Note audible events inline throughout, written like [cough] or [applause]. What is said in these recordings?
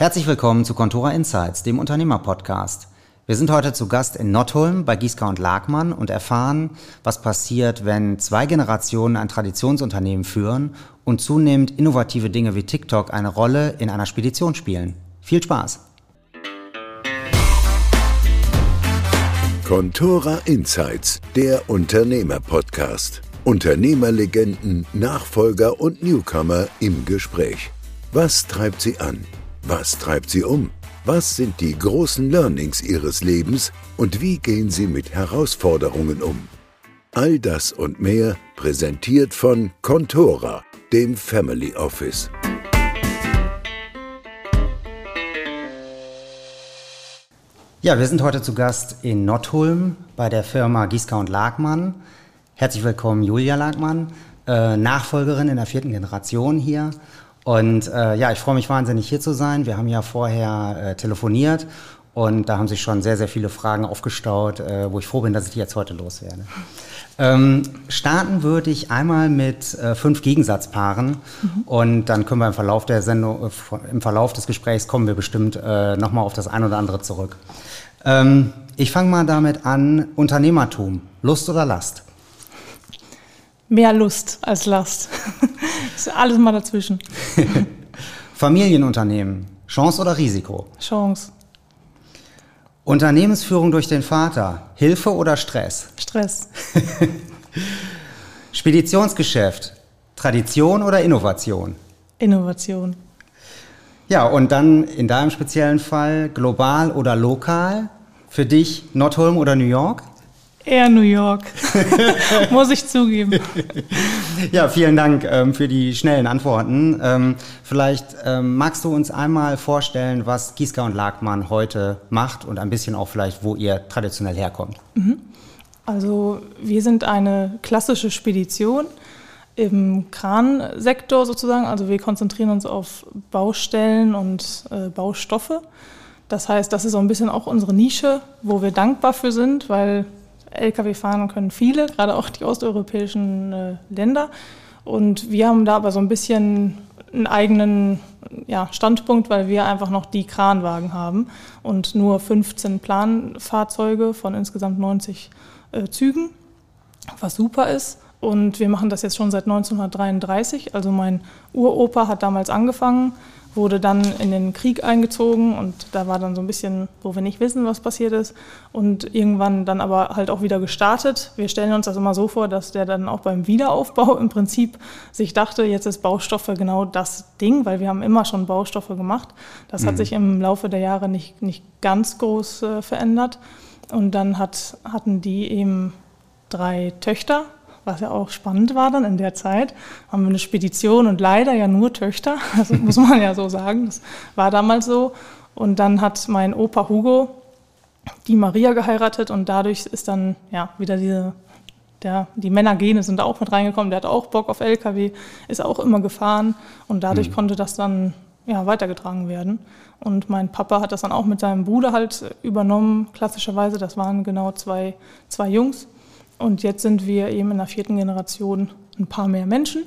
Herzlich willkommen zu Contora Insights, dem Unternehmerpodcast. Wir sind heute zu Gast in Nottulm bei Gieska und Lagmann und erfahren, was passiert, wenn zwei Generationen ein Traditionsunternehmen führen und zunehmend innovative Dinge wie TikTok eine Rolle in einer Spedition spielen. Viel Spaß! Contora Insights, der Unternehmerpodcast. Unternehmerlegenden, Nachfolger und Newcomer im Gespräch. Was treibt sie an? Was treibt sie um? Was sind die großen Learnings ihres Lebens und wie gehen sie mit Herausforderungen um? All das und mehr präsentiert von Contora, dem Family Office. Ja, wir sind heute zu Gast in Nottulm bei der Firma Gieska und Lagmann. Herzlich willkommen, Julia Lagmann, äh, Nachfolgerin in der vierten Generation hier. Und äh, ja, ich freue mich wahnsinnig hier zu sein. Wir haben ja vorher äh, telefoniert und da haben sich schon sehr, sehr viele Fragen aufgestaut, äh, wo ich froh bin, dass ich die jetzt heute loswerde. Ähm, starten würde ich einmal mit äh, fünf Gegensatzpaaren mhm. und dann können wir im Verlauf der Sendung, äh, im Verlauf des Gesprächs kommen wir bestimmt äh, nochmal auf das ein oder andere zurück. Ähm, ich fange mal damit an, Unternehmertum, Lust oder Last? Mehr Lust als Last. [laughs] ist alles mal dazwischen. [laughs] Familienunternehmen, Chance oder Risiko? Chance. Unternehmensführung durch den Vater, Hilfe oder Stress? Stress. [laughs] Speditionsgeschäft, Tradition oder Innovation? Innovation. Ja, und dann in deinem speziellen Fall global oder lokal? Für dich Notholm oder New York? Eher New York, [laughs] muss ich zugeben. [laughs] Ja, vielen Dank ähm, für die schnellen Antworten. Ähm, vielleicht ähm, magst du uns einmal vorstellen, was Gieska und Lagmann heute macht und ein bisschen auch vielleicht, wo ihr traditionell herkommt. Mhm. Also wir sind eine klassische Spedition im Kransektor sozusagen. Also wir konzentrieren uns auf Baustellen und äh, Baustoffe. Das heißt, das ist so ein bisschen auch unsere Nische, wo wir dankbar für sind, weil Lkw fahren können viele, gerade auch die osteuropäischen äh, Länder. Und wir haben da aber so ein bisschen einen eigenen ja, Standpunkt, weil wir einfach noch die Kranwagen haben und nur 15 Planfahrzeuge von insgesamt 90 äh, Zügen, was super ist. Und wir machen das jetzt schon seit 1933. Also mein Uropa hat damals angefangen wurde dann in den Krieg eingezogen und da war dann so ein bisschen, wo wir nicht wissen, was passiert ist und irgendwann dann aber halt auch wieder gestartet. Wir stellen uns das immer so vor, dass der dann auch beim Wiederaufbau im Prinzip sich dachte, jetzt ist Baustoffe genau das Ding, weil wir haben immer schon Baustoffe gemacht. Das mhm. hat sich im Laufe der Jahre nicht, nicht ganz groß äh, verändert und dann hat, hatten die eben drei Töchter was ja auch spannend war dann in der Zeit, haben wir eine Spedition und leider ja nur Töchter, [laughs] also muss man ja so sagen, das war damals so. Und dann hat mein Opa Hugo die Maria geheiratet und dadurch ist dann ja wieder diese, der, die Männergene sind da auch mit reingekommen, der hat auch Bock auf LKW, ist auch immer gefahren und dadurch mhm. konnte das dann ja, weitergetragen werden. Und mein Papa hat das dann auch mit seinem Bruder halt übernommen, klassischerweise. Das waren genau zwei, zwei Jungs. Und jetzt sind wir eben in der vierten Generation ein paar mehr Menschen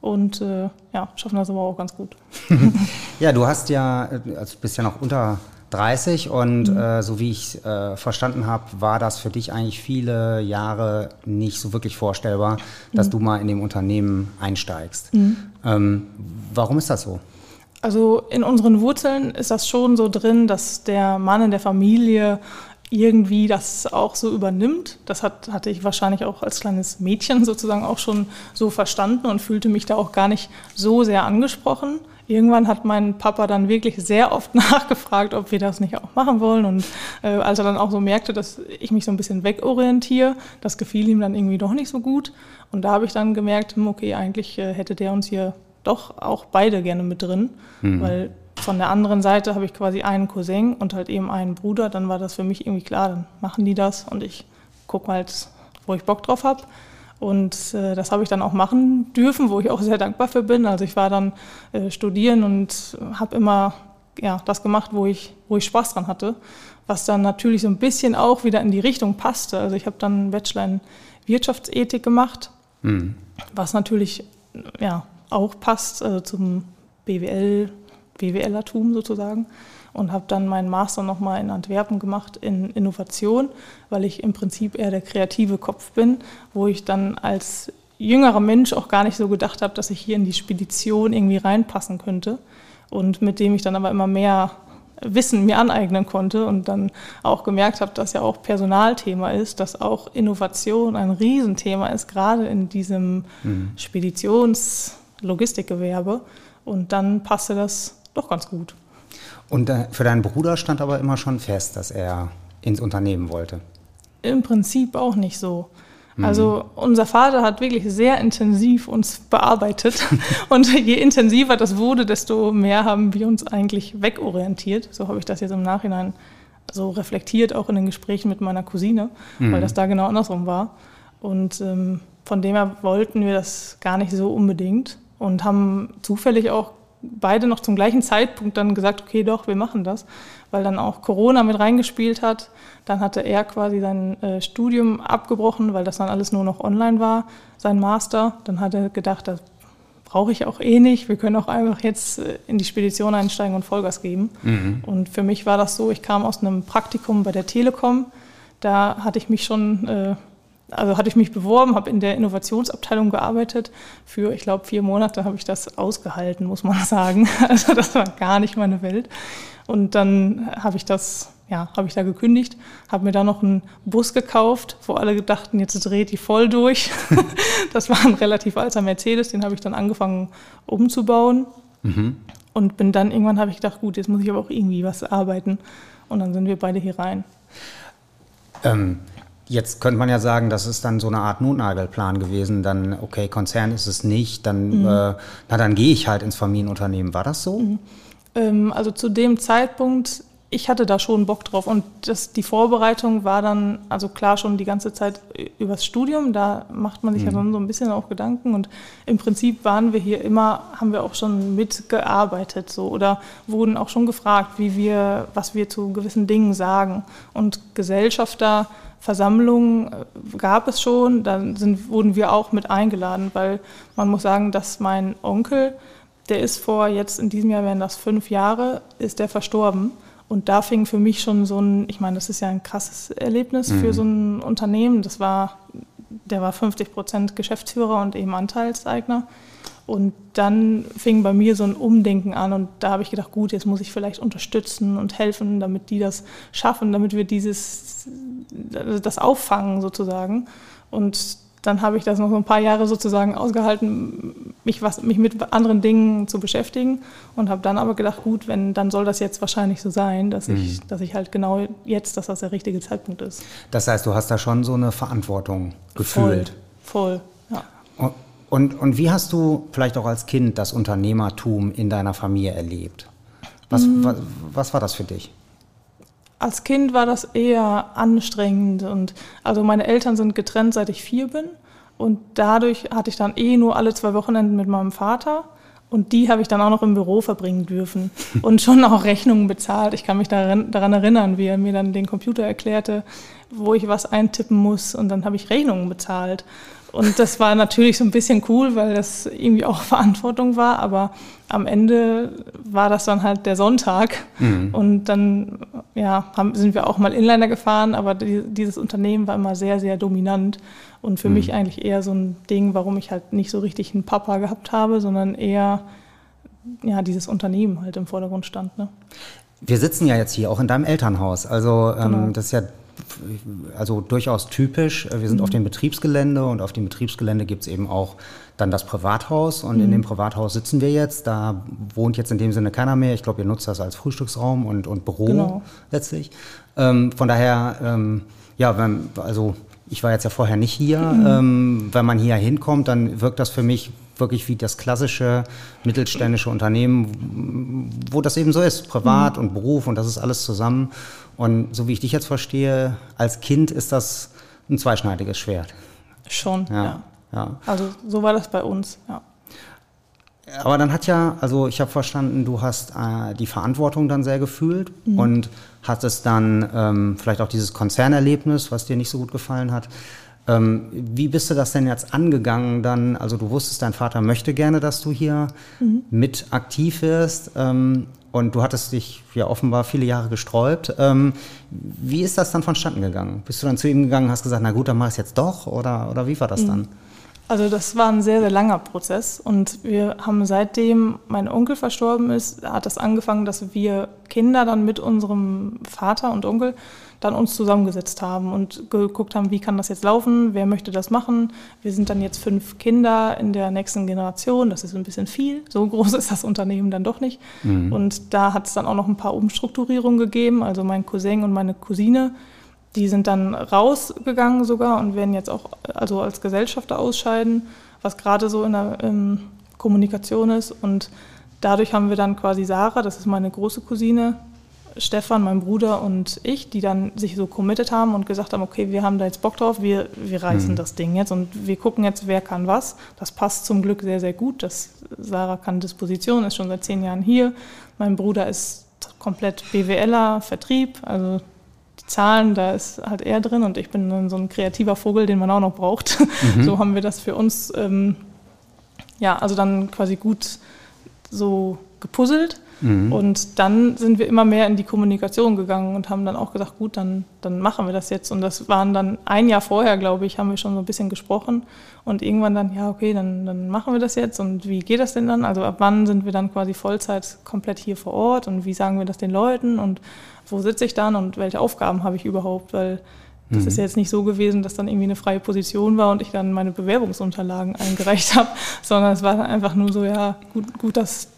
und äh, ja, schaffen das aber auch ganz gut. [laughs] ja, du hast ja, also bist ja noch unter 30 und mhm. äh, so wie ich äh, verstanden habe, war das für dich eigentlich viele Jahre nicht so wirklich vorstellbar, dass mhm. du mal in dem Unternehmen einsteigst. Mhm. Ähm, warum ist das so? Also in unseren Wurzeln ist das schon so drin, dass der Mann in der Familie irgendwie das auch so übernimmt. Das hat, hatte ich wahrscheinlich auch als kleines Mädchen sozusagen auch schon so verstanden und fühlte mich da auch gar nicht so sehr angesprochen. Irgendwann hat mein Papa dann wirklich sehr oft [laughs] nachgefragt, ob wir das nicht auch machen wollen. Und äh, als er dann auch so merkte, dass ich mich so ein bisschen wegorientiere, das gefiel ihm dann irgendwie doch nicht so gut. Und da habe ich dann gemerkt, hm, okay, eigentlich äh, hätte der uns hier doch auch beide gerne mit drin, mhm. weil von der anderen Seite habe ich quasi einen Cousin und halt eben einen Bruder. Dann war das für mich irgendwie klar, dann machen die das und ich gucke halt, wo ich Bock drauf habe. Und äh, das habe ich dann auch machen dürfen, wo ich auch sehr dankbar für bin. Also ich war dann äh, studieren und habe immer ja, das gemacht, wo ich, wo ich Spaß dran hatte, was dann natürlich so ein bisschen auch wieder in die Richtung passte. Also ich habe dann einen Bachelor in Wirtschaftsethik gemacht, mhm. was natürlich ja, auch passt also zum BWL, BWLertum sozusagen und habe dann meinen Master nochmal in Antwerpen gemacht in Innovation, weil ich im Prinzip eher der kreative Kopf bin, wo ich dann als jüngerer Mensch auch gar nicht so gedacht habe, dass ich hier in die Spedition irgendwie reinpassen könnte und mit dem ich dann aber immer mehr Wissen mir aneignen konnte und dann auch gemerkt habe, dass ja auch Personalthema ist, dass auch Innovation ein Riesenthema ist, gerade in diesem mhm. Speditions-Logistikgewerbe. Und dann passte das doch ganz gut. Und für deinen Bruder stand aber immer schon fest, dass er ins Unternehmen wollte? Im Prinzip auch nicht so. Mhm. Also unser Vater hat wirklich sehr intensiv uns bearbeitet [laughs] und je intensiver das wurde, desto mehr haben wir uns eigentlich wegorientiert. So habe ich das jetzt im Nachhinein so reflektiert, auch in den Gesprächen mit meiner Cousine, mhm. weil das da genau andersrum war. Und ähm, von dem her wollten wir das gar nicht so unbedingt und haben zufällig auch beide noch zum gleichen Zeitpunkt dann gesagt, okay, doch, wir machen das, weil dann auch Corona mit reingespielt hat. Dann hatte er quasi sein äh, Studium abgebrochen, weil das dann alles nur noch online war, sein Master. Dann hat er gedacht, das brauche ich auch eh nicht. Wir können auch einfach jetzt äh, in die Spedition einsteigen und Vollgas geben. Mhm. Und für mich war das so, ich kam aus einem Praktikum bei der Telekom. Da hatte ich mich schon äh, also hatte ich mich beworben, habe in der Innovationsabteilung gearbeitet. Für, ich glaube, vier Monate habe ich das ausgehalten, muss man [laughs] sagen. Also das war gar nicht meine Welt. Und dann habe ich das, ja, habe ich da gekündigt, habe mir da noch einen Bus gekauft, wo alle dachten, jetzt dreht die voll durch. [laughs] das war ein relativ alter Mercedes, den habe ich dann angefangen umzubauen. Mhm. Und bin dann irgendwann habe ich gedacht, gut, jetzt muss ich aber auch irgendwie was arbeiten. Und dann sind wir beide hier rein. Ähm, Jetzt könnte man ja sagen, das ist dann so eine Art Notnagelplan gewesen. Dann, okay, Konzern ist es nicht, dann, mhm. äh, na, dann gehe ich halt ins Familienunternehmen. War das so? Mhm. Ähm, also zu dem Zeitpunkt, ich hatte da schon Bock drauf. Und das, die Vorbereitung war dann, also klar schon die ganze Zeit übers Studium. Da macht man sich mhm. ja so ein bisschen auch Gedanken. Und im Prinzip waren wir hier immer, haben wir auch schon mitgearbeitet so oder wurden auch schon gefragt, wie wir, was wir zu gewissen Dingen sagen. Und Gesellschafter Versammlungen äh, gab es schon, dann sind, wurden wir auch mit eingeladen, weil man muss sagen, dass mein Onkel, der ist vor jetzt in diesem Jahr wären das fünf Jahre, ist der verstorben. Und da fing für mich schon so ein, ich meine, das ist ja ein krasses Erlebnis mhm. für so ein Unternehmen. Das war, der war 50 Prozent Geschäftsführer und eben Anteilseigner. Und dann fing bei mir so ein Umdenken an und da habe ich gedacht, gut, jetzt muss ich vielleicht unterstützen und helfen, damit die das schaffen, damit wir dieses, das auffangen sozusagen. Und dann habe ich das noch so ein paar Jahre sozusagen ausgehalten, mich, was, mich mit anderen Dingen zu beschäftigen und habe dann aber gedacht, gut, wenn, dann soll das jetzt wahrscheinlich so sein, dass, mhm. ich, dass ich halt genau jetzt, dass das der richtige Zeitpunkt ist. Das heißt, du hast da schon so eine Verantwortung gefühlt. Voll, voll ja. Und und, und wie hast du vielleicht auch als Kind das Unternehmertum in deiner Familie erlebt? Was, mhm. was, was war das für dich? Als Kind war das eher anstrengend und also meine Eltern sind getrennt, seit ich vier bin und dadurch hatte ich dann eh nur alle zwei Wochenenden mit meinem Vater und die habe ich dann auch noch im Büro verbringen dürfen [laughs] und schon auch Rechnungen bezahlt. Ich kann mich daran, daran erinnern, wie er mir dann den Computer erklärte, wo ich was eintippen muss und dann habe ich Rechnungen bezahlt. Und das war natürlich so ein bisschen cool, weil das irgendwie auch [laughs] Verantwortung war, aber am Ende war das dann halt der Sonntag mhm. und dann ja, haben, sind wir auch mal Inliner gefahren, aber die, dieses Unternehmen war immer sehr, sehr dominant und für mhm. mich eigentlich eher so ein Ding, warum ich halt nicht so richtig einen Papa gehabt habe, sondern eher ja, dieses Unternehmen halt im Vordergrund stand. Ne? Wir sitzen ja jetzt hier auch in deinem Elternhaus, also ähm, genau. das ist ja also durchaus typisch. Wir sind mhm. auf dem Betriebsgelände und auf dem Betriebsgelände gibt es eben auch dann das Privathaus und mhm. in dem Privathaus sitzen wir jetzt. Da wohnt jetzt in dem Sinne keiner mehr. Ich glaube, ihr nutzt das als Frühstücksraum und, und Büro genau. letztlich. Ähm, von daher, ähm, ja, wenn, also ich war jetzt ja vorher nicht hier. Mhm. Ähm, wenn man hier hinkommt, dann wirkt das für mich wirklich wie das klassische mittelständische Unternehmen, wo das eben so ist, privat mhm. und Beruf und das ist alles zusammen. Und so wie ich dich jetzt verstehe, als Kind ist das ein zweischneidiges Schwert. Schon, ja. ja. ja. Also so war das bei uns, ja. Aber dann hat ja, also ich habe verstanden, du hast äh, die Verantwortung dann sehr gefühlt mhm. und hattest dann ähm, vielleicht auch dieses Konzernerlebnis, was dir nicht so gut gefallen hat. Ähm, wie bist du das denn jetzt angegangen dann? Also du wusstest, dein Vater möchte gerne, dass du hier mhm. mit aktiv wirst. Ähm, und du hattest dich ja offenbar viele Jahre gesträubt. Ähm, wie ist das dann vonstatten gegangen? Bist du dann zu ihm gegangen und hast gesagt, na gut, dann mach ich es jetzt doch? Oder, oder wie war das mhm. dann? Also das war ein sehr, sehr langer Prozess und wir haben seitdem mein Onkel verstorben ist, hat das angefangen, dass wir Kinder dann mit unserem Vater und Onkel dann uns zusammengesetzt haben und geguckt haben, wie kann das jetzt laufen, wer möchte das machen. Wir sind dann jetzt fünf Kinder in der nächsten Generation, das ist ein bisschen viel, so groß [laughs] ist das Unternehmen dann doch nicht. Mhm. Und da hat es dann auch noch ein paar Umstrukturierungen gegeben, also mein Cousin und meine Cousine, die sind dann rausgegangen sogar und werden jetzt auch also als Gesellschafter ausscheiden, was gerade so in der ähm, Kommunikation ist. Und dadurch haben wir dann quasi Sarah, das ist meine große Cousine, Stefan, mein Bruder und ich, die dann sich so committed haben und gesagt haben, okay, wir haben da jetzt Bock drauf, wir, wir reißen mhm. das Ding jetzt und wir gucken jetzt, wer kann was. Das passt zum Glück sehr, sehr gut. Das, Sarah kann Disposition, ist schon seit zehn Jahren hier. Mein Bruder ist komplett BWLer, Vertrieb, also die Zahlen, da ist halt er drin und ich bin dann so ein kreativer Vogel, den man auch noch braucht. Mhm. [laughs] So haben wir das für uns, ähm, ja, also dann quasi gut so gepuzzelt. Mhm. Und dann sind wir immer mehr in die Kommunikation gegangen und haben dann auch gesagt, gut, dann, dann machen wir das jetzt. Und das waren dann ein Jahr vorher, glaube ich, haben wir schon so ein bisschen gesprochen. Und irgendwann dann, ja, okay, dann, dann machen wir das jetzt. Und wie geht das denn dann? Also ab wann sind wir dann quasi Vollzeit komplett hier vor Ort? Und wie sagen wir das den Leuten? Und wo sitze ich dann? Und welche Aufgaben habe ich überhaupt? Weil das mhm. ist ja jetzt nicht so gewesen, dass dann irgendwie eine freie Position war und ich dann meine Bewerbungsunterlagen [laughs] eingereicht habe, sondern es war einfach nur so, ja, gut, gut dass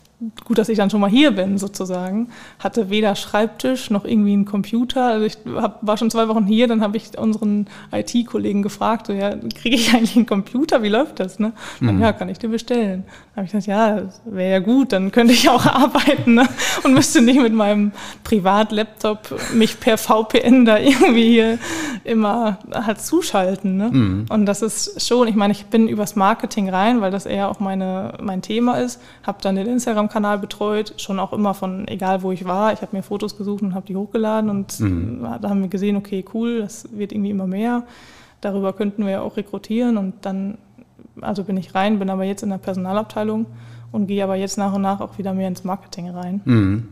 gut, dass ich dann schon mal hier bin, sozusagen. Hatte weder Schreibtisch noch irgendwie einen Computer. Also ich hab, war schon zwei Wochen hier, dann habe ich unseren IT-Kollegen gefragt, so, ja, kriege ich eigentlich einen Computer? Wie läuft das? Ne? Dann, mhm. Ja, kann ich dir bestellen. Dann habe ich gesagt, ja, wäre ja gut, dann könnte ich auch [laughs] arbeiten ne? und müsste nicht mit meinem Privatlaptop mich per VPN da irgendwie hier immer halt zuschalten. Ne? Mhm. Und das ist schon, ich meine, ich bin übers Marketing rein, weil das eher auch meine, mein Thema ist, habe dann den Instagram Instagram-Kanal betreut, schon auch immer von egal wo ich war. Ich habe mir Fotos gesucht und habe die hochgeladen und mhm. da haben wir gesehen, okay, cool, das wird irgendwie immer mehr. Darüber könnten wir ja auch rekrutieren und dann, also bin ich rein, bin aber jetzt in der Personalabteilung und gehe aber jetzt nach und nach auch wieder mehr ins Marketing rein. Mhm.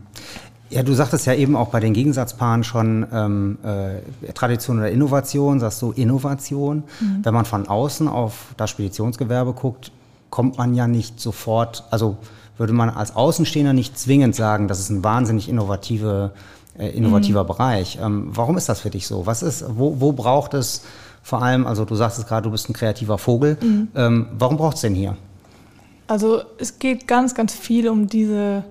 Ja, du sagtest ja eben auch bei den Gegensatzpaaren schon ähm, äh, Tradition oder Innovation, sagst du Innovation. Mhm. Wenn man von außen auf das Speditionsgewerbe guckt, kommt man ja nicht sofort, also würde man als Außenstehender nicht zwingend sagen, das ist ein wahnsinnig innovative, äh, innovativer mhm. Bereich. Ähm, warum ist das für dich so? Was ist, wo, wo braucht es vor allem, also du sagst es gerade, du bist ein kreativer Vogel. Mhm. Ähm, warum braucht es denn hier? Also es geht ganz, ganz viel um diese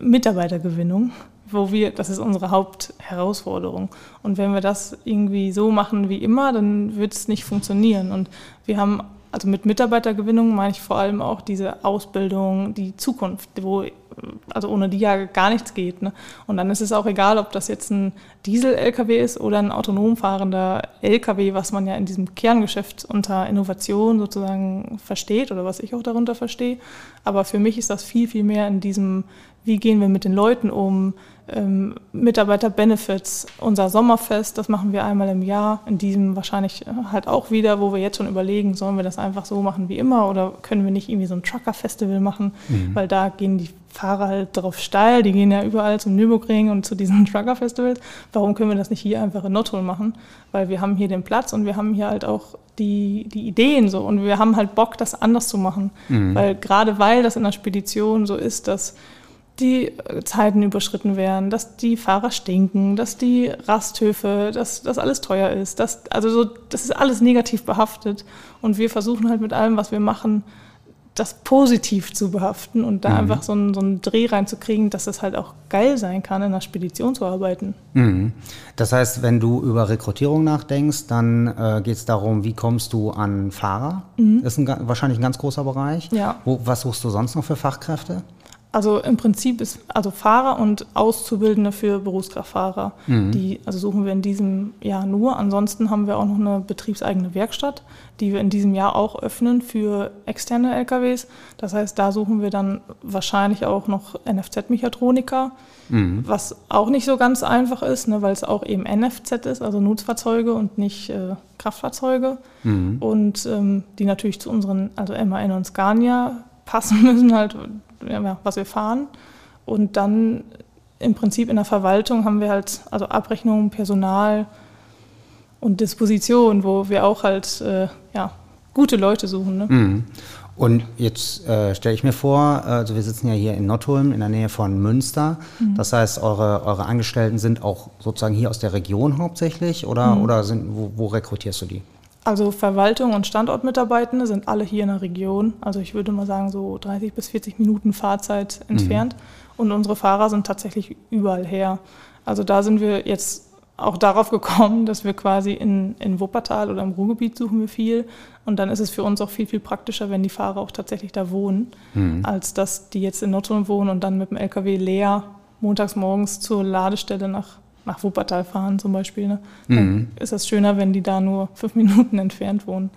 Mitarbeitergewinnung, wo wir, das ist unsere Hauptherausforderung. Und wenn wir das irgendwie so machen wie immer, dann wird es nicht funktionieren. Und wir haben also mit Mitarbeitergewinnung meine ich vor allem auch diese Ausbildung, die Zukunft, wo also ohne die ja gar nichts geht. Ne? Und dann ist es auch egal, ob das jetzt ein Diesel-LKW ist oder ein autonom fahrender LKW, was man ja in diesem Kerngeschäft unter Innovation sozusagen versteht oder was ich auch darunter verstehe. Aber für mich ist das viel, viel mehr in diesem, wie gehen wir mit den Leuten um, ähm, Mitarbeiter-Benefits, unser Sommerfest, das machen wir einmal im Jahr, in diesem wahrscheinlich halt auch wieder, wo wir jetzt schon überlegen, sollen wir das einfach so machen wie immer oder können wir nicht irgendwie so ein Trucker-Festival machen, mhm. weil da gehen die Fahrer halt drauf steil, die gehen ja überall zum Nürburgring und zu diesen [laughs] Trucker-Festivals. Warum können wir das nicht hier einfach in Nordholm machen? Weil wir haben hier den Platz und wir haben hier halt auch die, die Ideen so und wir haben halt Bock, das anders zu machen. Mhm. Weil gerade weil das in der Spedition so ist, dass die äh, Zeiten überschritten werden, dass die Fahrer stinken, dass die Rasthöfe, dass das alles teuer ist. Dass, also so, das ist alles negativ behaftet. Und wir versuchen halt mit allem, was wir machen, das positiv zu behaften und da mhm. einfach so einen, so einen Dreh reinzukriegen, dass es halt auch geil sein kann, in einer Spedition zu arbeiten. Mhm. Das heißt, wenn du über Rekrutierung nachdenkst, dann äh, geht es darum, wie kommst du an Fahrer? Mhm. Das ist ein, wahrscheinlich ein ganz großer Bereich. Ja. Wo, was suchst du sonst noch für Fachkräfte? Also im Prinzip ist also Fahrer und Auszubildende für Berufskraftfahrer. Mhm. Die also suchen wir in diesem Jahr nur. Ansonsten haben wir auch noch eine betriebseigene Werkstatt, die wir in diesem Jahr auch öffnen für externe LKWs. Das heißt, da suchen wir dann wahrscheinlich auch noch NFZ-Mechatroniker, mhm. was auch nicht so ganz einfach ist, ne, weil es auch eben NFZ ist, also Nutzfahrzeuge und nicht äh, Kraftfahrzeuge. Mhm. Und ähm, die natürlich zu unseren, also MAN und Scania passen [laughs] müssen, halt, ja, was wir fahren. Und dann im Prinzip in der Verwaltung haben wir halt also Abrechnung, Personal und Disposition, wo wir auch halt äh, ja, gute Leute suchen. Ne? Mhm. Und jetzt äh, stelle ich mir vor, also wir sitzen ja hier in Nottulm in der Nähe von Münster. Mhm. Das heißt, eure, eure Angestellten sind auch sozusagen hier aus der Region hauptsächlich oder, mhm. oder sind, wo, wo rekrutierst du die? Also Verwaltung und Standortmitarbeitende sind alle hier in der Region. Also ich würde mal sagen so 30 bis 40 Minuten Fahrzeit entfernt. Mhm. Und unsere Fahrer sind tatsächlich überall her. Also da sind wir jetzt auch darauf gekommen, dass wir quasi in, in Wuppertal oder im Ruhrgebiet suchen wir viel. Und dann ist es für uns auch viel, viel praktischer, wenn die Fahrer auch tatsächlich da wohnen, mhm. als dass die jetzt in Notteln wohnen und dann mit dem LKW leer montags morgens zur Ladestelle nach nach Wuppertal fahren zum Beispiel. Ne? Mhm. ist es schöner, wenn die da nur [laughs] fünf Minuten entfernt wohnen.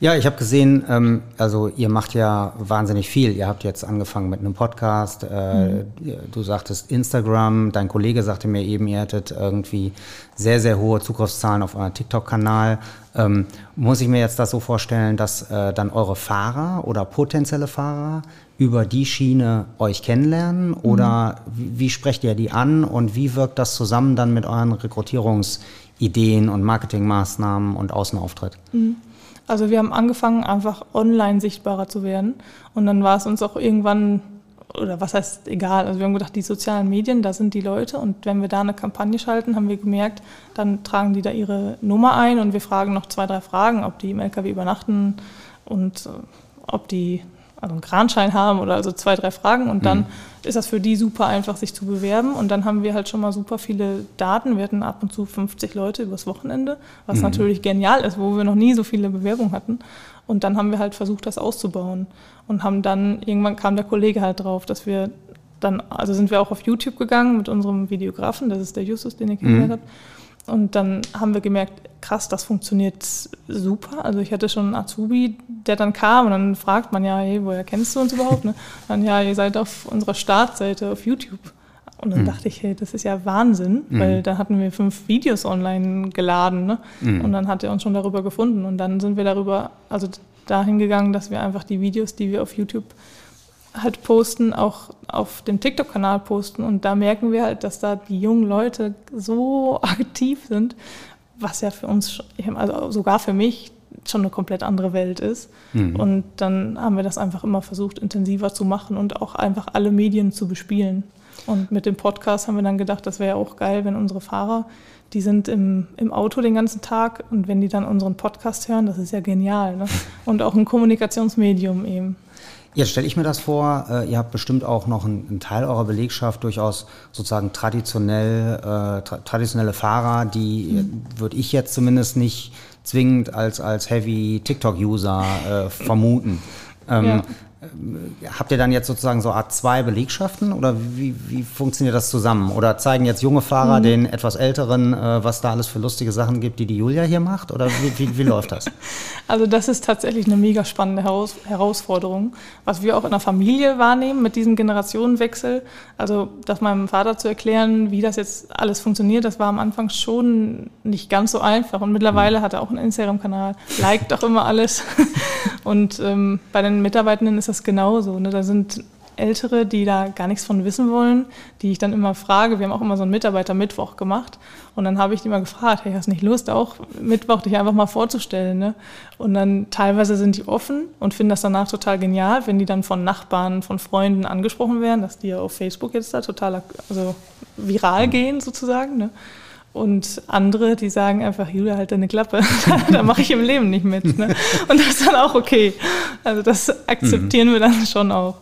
Ja, ich habe gesehen, ähm, also ihr macht ja wahnsinnig viel. Ihr habt jetzt angefangen mit einem Podcast. Äh, mhm. Du sagtest Instagram. Dein Kollege sagte mir eben, ihr hättet irgendwie sehr, sehr hohe Zugriffszahlen auf euren TikTok-Kanal. Ähm, muss ich mir jetzt das so vorstellen, dass äh, dann eure Fahrer oder potenzielle Fahrer über die Schiene euch kennenlernen oder mhm. wie, wie, sprecht ihr die an und wie wirkt das zusammen dann mit euren Rekrutierungsideen und Marketingmaßnahmen und Außenauftritt? Mhm. Also wir haben angefangen, einfach online sichtbarer zu werden und dann war es uns auch irgendwann oder was heißt egal, also wir haben gedacht, die sozialen Medien, da sind die Leute und wenn wir da eine Kampagne schalten, haben wir gemerkt, dann tragen die da ihre Nummer ein und wir fragen noch zwei, drei Fragen, ob die im LKW übernachten und äh, ob die also einen Kranschein haben oder also zwei, drei Fragen und dann mhm. ist das für die super einfach, sich zu bewerben und dann haben wir halt schon mal super viele Daten. Wir hatten ab und zu 50 Leute übers Wochenende, was mhm. natürlich genial ist, wo wir noch nie so viele Bewerbungen hatten. Und dann haben wir halt versucht, das auszubauen und haben dann, irgendwann kam der Kollege halt drauf, dass wir dann, also sind wir auch auf YouTube gegangen mit unserem Videografen, das ist der Justus, den ihr kennengelernt mhm. habt und dann haben wir gemerkt, krass, das funktioniert super. Also ich hatte schon einen Azubi, der dann kam und dann fragt man ja, hey, woher kennst du uns überhaupt? Ne? [laughs] Dann ja, ihr seid auf unserer Startseite auf YouTube. Und dann mhm. dachte ich, hey, das ist ja Wahnsinn, mhm. weil da hatten wir fünf Videos online geladen. Ne? Mhm. Und dann hat er uns schon darüber gefunden. Und dann sind wir darüber, also dahin gegangen, dass wir einfach die Videos, die wir auf YouTube halt posten, auch auf dem TikTok-Kanal posten. Und da merken wir halt, dass da die jungen Leute so [laughs] aktiv sind, was ja für uns, also sogar für mich, schon eine komplett andere Welt ist. Mhm. Und dann haben wir das einfach immer versucht, intensiver zu machen und auch einfach alle Medien zu bespielen. Und mit dem Podcast haben wir dann gedacht, das wäre ja auch geil, wenn unsere Fahrer, die sind im, im Auto den ganzen Tag und wenn die dann unseren Podcast hören, das ist ja genial. Ne? [laughs] Und auch ein Kommunikationsmedium eben. Jetzt stelle ich mir das vor, äh, ihr habt bestimmt auch noch einen, einen, Teil eurer Belegschaft durchaus sozusagen traditionell, äh, tra traditionelle Fahrer, die mhm. würde ich jetzt zumindest nicht zwingend als, als Heavy TikTok-User äh, vermuten. Ähm, ja. Habt ihr dann jetzt sozusagen so Art zwei Belegschaften oder wie, wie funktioniert das zusammen? Oder zeigen jetzt junge Fahrer mhm. den etwas älteren, äh, was da alles für lustige Sachen gibt, die die Julia hier macht? Oder wie, wie, wie läuft das? [laughs] Also das ist tatsächlich eine mega spannende Heraus Herausforderung, was wir auch in der Familie wahrnehmen mit diesem Generationenwechsel. Also das meinem Vater zu erklären, wie das jetzt alles funktioniert, das war am Anfang schon nicht ganz so einfach. Und mittlerweile mhm. hat er auch einen Instagram-Kanal, liked auch immer alles. [laughs] Und ähm, bei den Mitarbeitenden ist das genauso. Ne? Da sind Ältere, die da gar nichts von wissen wollen, die ich dann immer frage. Wir haben auch immer so einen Mitarbeiter-Mittwoch gemacht. Und dann habe ich die mal gefragt, hey, hast du nicht Lust, auch Mittwoch dich einfach mal vorzustellen? Ne? Und dann teilweise sind die offen und finden das danach total genial, wenn die dann von Nachbarn, von Freunden angesprochen werden, dass die ja auf Facebook jetzt da total also viral gehen sozusagen. Ne? Und andere, die sagen einfach, Julia, halt deine Klappe, [laughs] da mache ich im Leben nicht mit. Ne? Und das ist dann auch okay. Also das akzeptieren mhm. wir dann schon auch.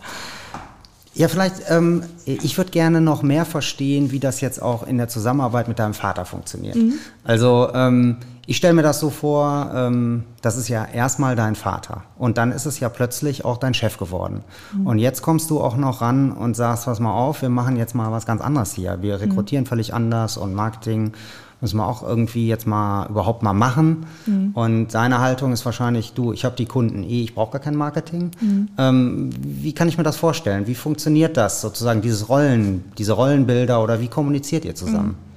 Ja, vielleicht, ähm, ich würde gerne noch mehr verstehen, wie das jetzt auch in der Zusammenarbeit mit deinem Vater funktioniert. Mhm. Also ähm, ich stelle mir das so vor, ähm, das ist ja erstmal dein Vater und dann ist es ja plötzlich auch dein Chef geworden. Mhm. Und jetzt kommst du auch noch ran und sagst, pass mal auf, wir machen jetzt mal was ganz anderes hier. Wir rekrutieren mhm. völlig anders und Marketing müssen wir auch irgendwie jetzt mal überhaupt mal machen. Mhm. Und seine Haltung ist wahrscheinlich, du, ich habe die Kunden eh, ich brauche gar kein Marketing. Mhm. Ähm, wie kann ich mir das vorstellen? Wie funktioniert das sozusagen, dieses Rollen, diese Rollenbilder oder wie kommuniziert ihr zusammen? Mhm.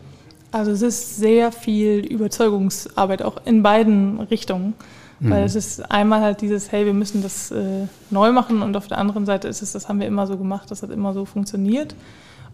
Also es ist sehr viel Überzeugungsarbeit, auch in beiden Richtungen. Weil mhm. es ist einmal halt dieses, hey, wir müssen das äh, neu machen und auf der anderen Seite ist es, das haben wir immer so gemacht, das hat immer so funktioniert.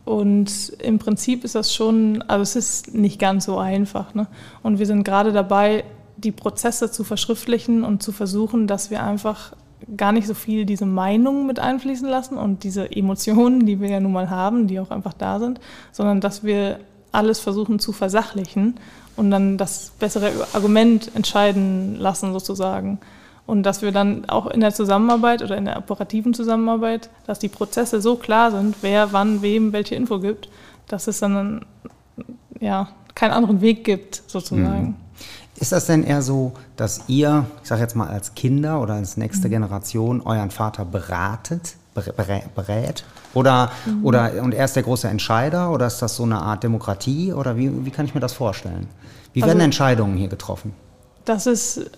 Und im Prinzip ist das schon, also es ist nicht ganz so einfach. Ne? Und wir sind gerade dabei, die Prozesse zu verschriftlichen und zu versuchen, dass wir einfach gar nicht so viel diese Meinung mit einfließen lassen und diese Emotionen, die wir ja nun mal haben, die auch einfach da sind, sondern dass wir alles versuchen zu versachlichen und dann das bessere Argument entscheiden lassen sozusagen. Und dass wir dann auch in der Zusammenarbeit oder in der operativen Zusammenarbeit, dass die Prozesse so klar sind, wer wann wem welche Info gibt, dass es dann ja keinen anderen Weg gibt sozusagen. Mhm. Ist das denn eher so, dass ihr, ich sage jetzt mal als Kinder oder als nächste mhm. Generation, euren Vater beratet, berät? Oder, mhm. oder, und er ist der große Entscheider oder ist das so eine Art Demokratie oder wie, wie kann ich mir das vorstellen? Wie werden also, Entscheidungen hier getroffen? Das ist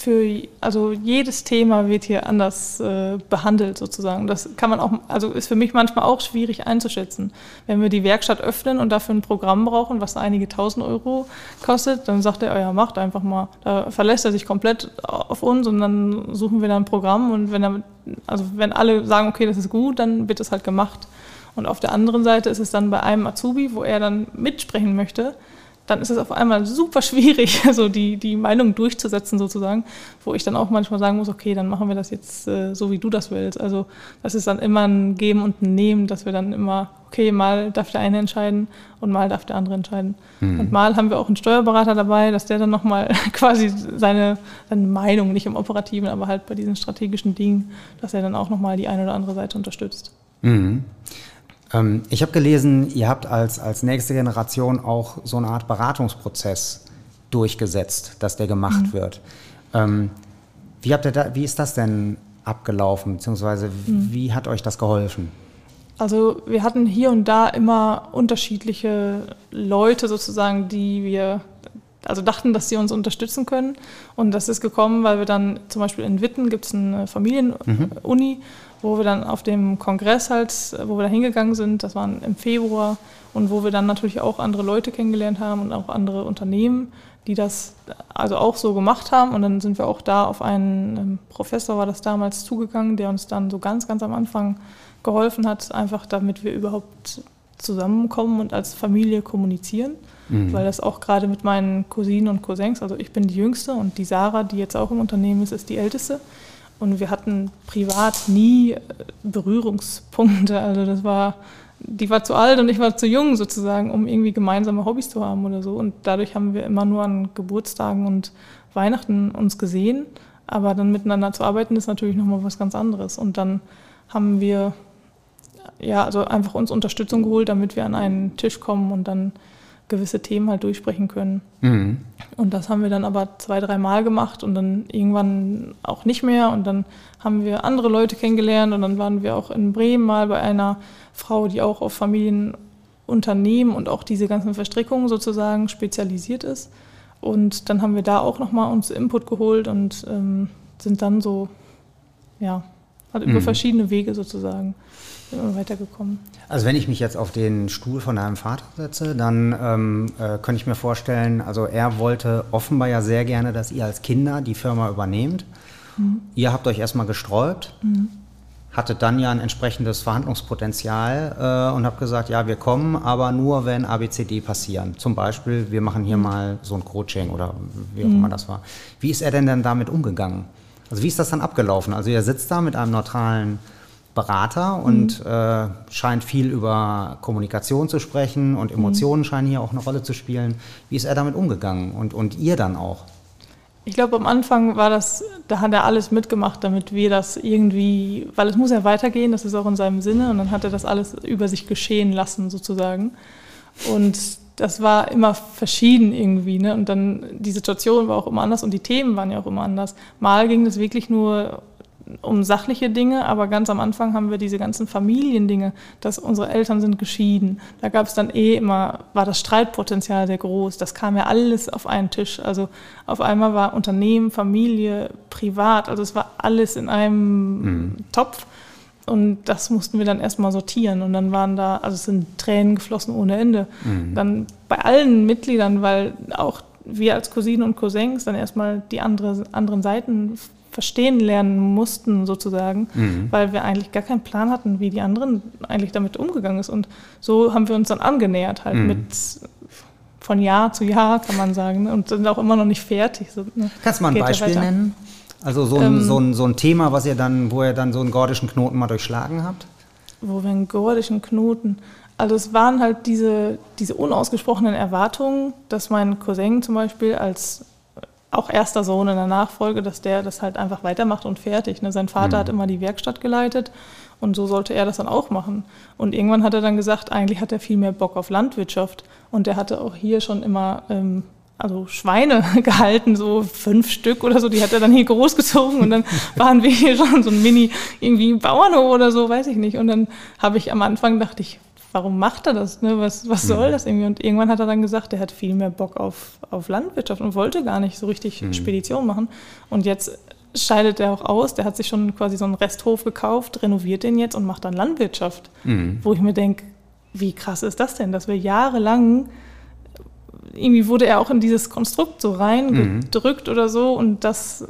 für, also jedes Thema wird hier anders äh, behandelt sozusagen. Das kann man auch, also ist für mich manchmal auch schwierig einzuschätzen. Wenn wir die Werkstatt öffnen und dafür ein Programm brauchen, was einige tausend Euro kostet, dann sagt er, oh ja, macht einfach mal. Da verlässt er sich komplett auf uns und dann suchen wir da ein Programm und wenn er, also wenn alle sagen, okay, das ist gut, dann wird das halt gemacht. Und auf der anderen Seite ist es dann bei einem Azubi, wo er dann mitsprechen möchte, dann ist es auf einmal super schwierig, [laughs] so die, die Meinung durchzusetzen sozusagen, wo ich dann auch manchmal sagen muss, okay, dann machen wir das jetzt äh, so, wie du das willst. Also das ist dann immer ein Geben und ein Nehmen, dass wir dann immer, okay, mal darf der eine entscheiden und mal darf der andere entscheiden. Mhm. Und mal haben wir auch einen Steuerberater dabei, dass der dann nochmal [laughs] quasi seine, seine Meinung, nicht im Operativen, aber halt bei diesen strategischen Dingen, dass er dann auch nochmal die eine oder andere Seite unterstützt. Mhm. Ähm, ich habe gelesen, ihr habt als, als nächste Generation auch so eine Art Beratungsprozess durchgesetzt, dass der gemacht mhm. wird. Ähm, wie, habt ihr da, wie ist das denn abgelaufen, beziehungsweise mhm. wie hat euch das geholfen? Also wir hatten hier und da immer unterschiedliche Leute sozusagen, die wir also dachten, dass sie uns unterstützen können. Und das ist gekommen, weil wir dann zum Beispiel in Witten gibt es eine Familienuni, mhm wo wir dann auf dem Kongress halt, wo wir da hingegangen sind, das war im Februar, und wo wir dann natürlich auch andere Leute kennengelernt haben und auch andere Unternehmen, die das also auch so gemacht haben. Und dann sind wir auch da auf einen ähm, Professor, war das damals, zugegangen, der uns dann so ganz, ganz am Anfang geholfen hat, einfach damit wir überhaupt zusammenkommen und als Familie kommunizieren. Mhm. Weil das auch gerade mit meinen Cousinen und Cousins, also ich bin die Jüngste und die Sarah, die jetzt auch im Unternehmen ist, ist die Älteste. Und wir hatten privat nie äh, Berührungspunkte. Also das war, die war zu alt und ich war zu jung sozusagen, um irgendwie gemeinsame Hobbys zu haben oder so. Und dadurch haben wir immer nur an Geburtstagen und Weihnachten uns gesehen. Aber dann miteinander zu arbeiten ist natürlich nochmal was ganz anderes. Und dann haben wir ja also einfach uns Unterstützung geholt, damit wir an einen Tisch kommen und dann gewisse Themen halt durchsprechen können. Mhm. Und das haben wir dann aber zwei, dreimal gemacht und dann irgendwann auch nicht mehr. Und dann haben wir andere Leute kennengelernt und dann waren wir auch in Bremen mal bei einer Frau, die auch auf Familienunternehmen und auch diese ganzen Verstrickungen sozusagen spezialisiert ist. Und dann haben wir da auch nochmal uns Input geholt und ähm, sind dann so, ja, also über mhm. verschiedene Wege sozusagen weitergekommen. Also wenn ich mich jetzt auf den Stuhl von deinem Vater setze, dann ähm, äh, könnte ich mir vorstellen, also er wollte offenbar ja sehr gerne, dass ihr als Kinder die Firma übernehmt. Mhm. Ihr habt euch erstmal gesträubt, mhm. hattet dann ja ein entsprechendes Verhandlungspotenzial äh, und habt gesagt, ja, wir kommen, aber nur wenn ABCD passieren. Zum Beispiel, wir machen hier mhm. mal so ein Coaching oder wie auch mhm. immer das war. Wie ist er denn dann damit umgegangen? Also wie ist das dann abgelaufen? Also ihr sitzt da mit einem neutralen Berater und mhm. äh, scheint viel über Kommunikation zu sprechen und Emotionen mhm. scheinen hier auch eine Rolle zu spielen. Wie ist er damit umgegangen und, und ihr dann auch? Ich glaube, am Anfang war das, da hat er alles mitgemacht, damit wir das irgendwie, weil es muss ja weitergehen, das ist auch in seinem Sinne und dann hat er das alles über sich geschehen lassen sozusagen. Und das war immer verschieden irgendwie. Ne? Und dann die Situation war auch immer anders und die Themen waren ja auch immer anders. Mal ging es wirklich nur um sachliche Dinge, aber ganz am Anfang haben wir diese ganzen Familiendinge, dass unsere Eltern sind geschieden. Da gab es dann eh immer, war das Streitpotenzial sehr groß. Das kam ja alles auf einen Tisch. Also auf einmal war Unternehmen, Familie, privat, also es war alles in einem mhm. Topf. Und das mussten wir dann erstmal sortieren. Und dann waren da, also es sind Tränen geflossen ohne Ende. Mhm. Dann bei allen Mitgliedern, weil auch wir als Cousinen und Cousins dann erstmal die andere, anderen Seiten verstehen lernen mussten, sozusagen, mhm. weil wir eigentlich gar keinen Plan hatten, wie die anderen eigentlich damit umgegangen ist. Und so haben wir uns dann angenähert, halt mhm. mit von Jahr zu Jahr, kann man sagen, ne? und sind auch immer noch nicht fertig. So, ne? Kannst du mal ein Geht Beispiel ja nennen? Also so ein, ähm, so, ein, so ein Thema, was ihr dann, wo ihr dann so einen gordischen Knoten mal durchschlagen habt? Wo wir einen gordischen Knoten. Also es waren halt diese, diese unausgesprochenen Erwartungen, dass mein Cousin zum Beispiel als auch erster Sohn in der Nachfolge, dass der das halt einfach weitermacht und fertig. Ne? Sein Vater mhm. hat immer die Werkstatt geleitet und so sollte er das dann auch machen. Und irgendwann hat er dann gesagt, eigentlich hat er viel mehr Bock auf Landwirtschaft und er hatte auch hier schon immer ähm, also Schweine [laughs] gehalten, so fünf Stück oder so, die hat er dann hier großgezogen und dann [laughs] waren wir hier schon so ein Mini, irgendwie Bauernhof oder so, weiß ich nicht. Und dann habe ich am Anfang dachte ich, warum macht er das? Ne? Was, was soll mhm. das irgendwie? Und irgendwann hat er dann gesagt, er hat viel mehr Bock auf, auf Landwirtschaft und wollte gar nicht so richtig mhm. Spedition machen. Und jetzt scheidet er auch aus, der hat sich schon quasi so einen Resthof gekauft, renoviert den jetzt und macht dann Landwirtschaft. Mhm. Wo ich mir denke, wie krass ist das denn, dass wir jahrelang irgendwie wurde er auch in dieses Konstrukt so reingedrückt mhm. oder so und das,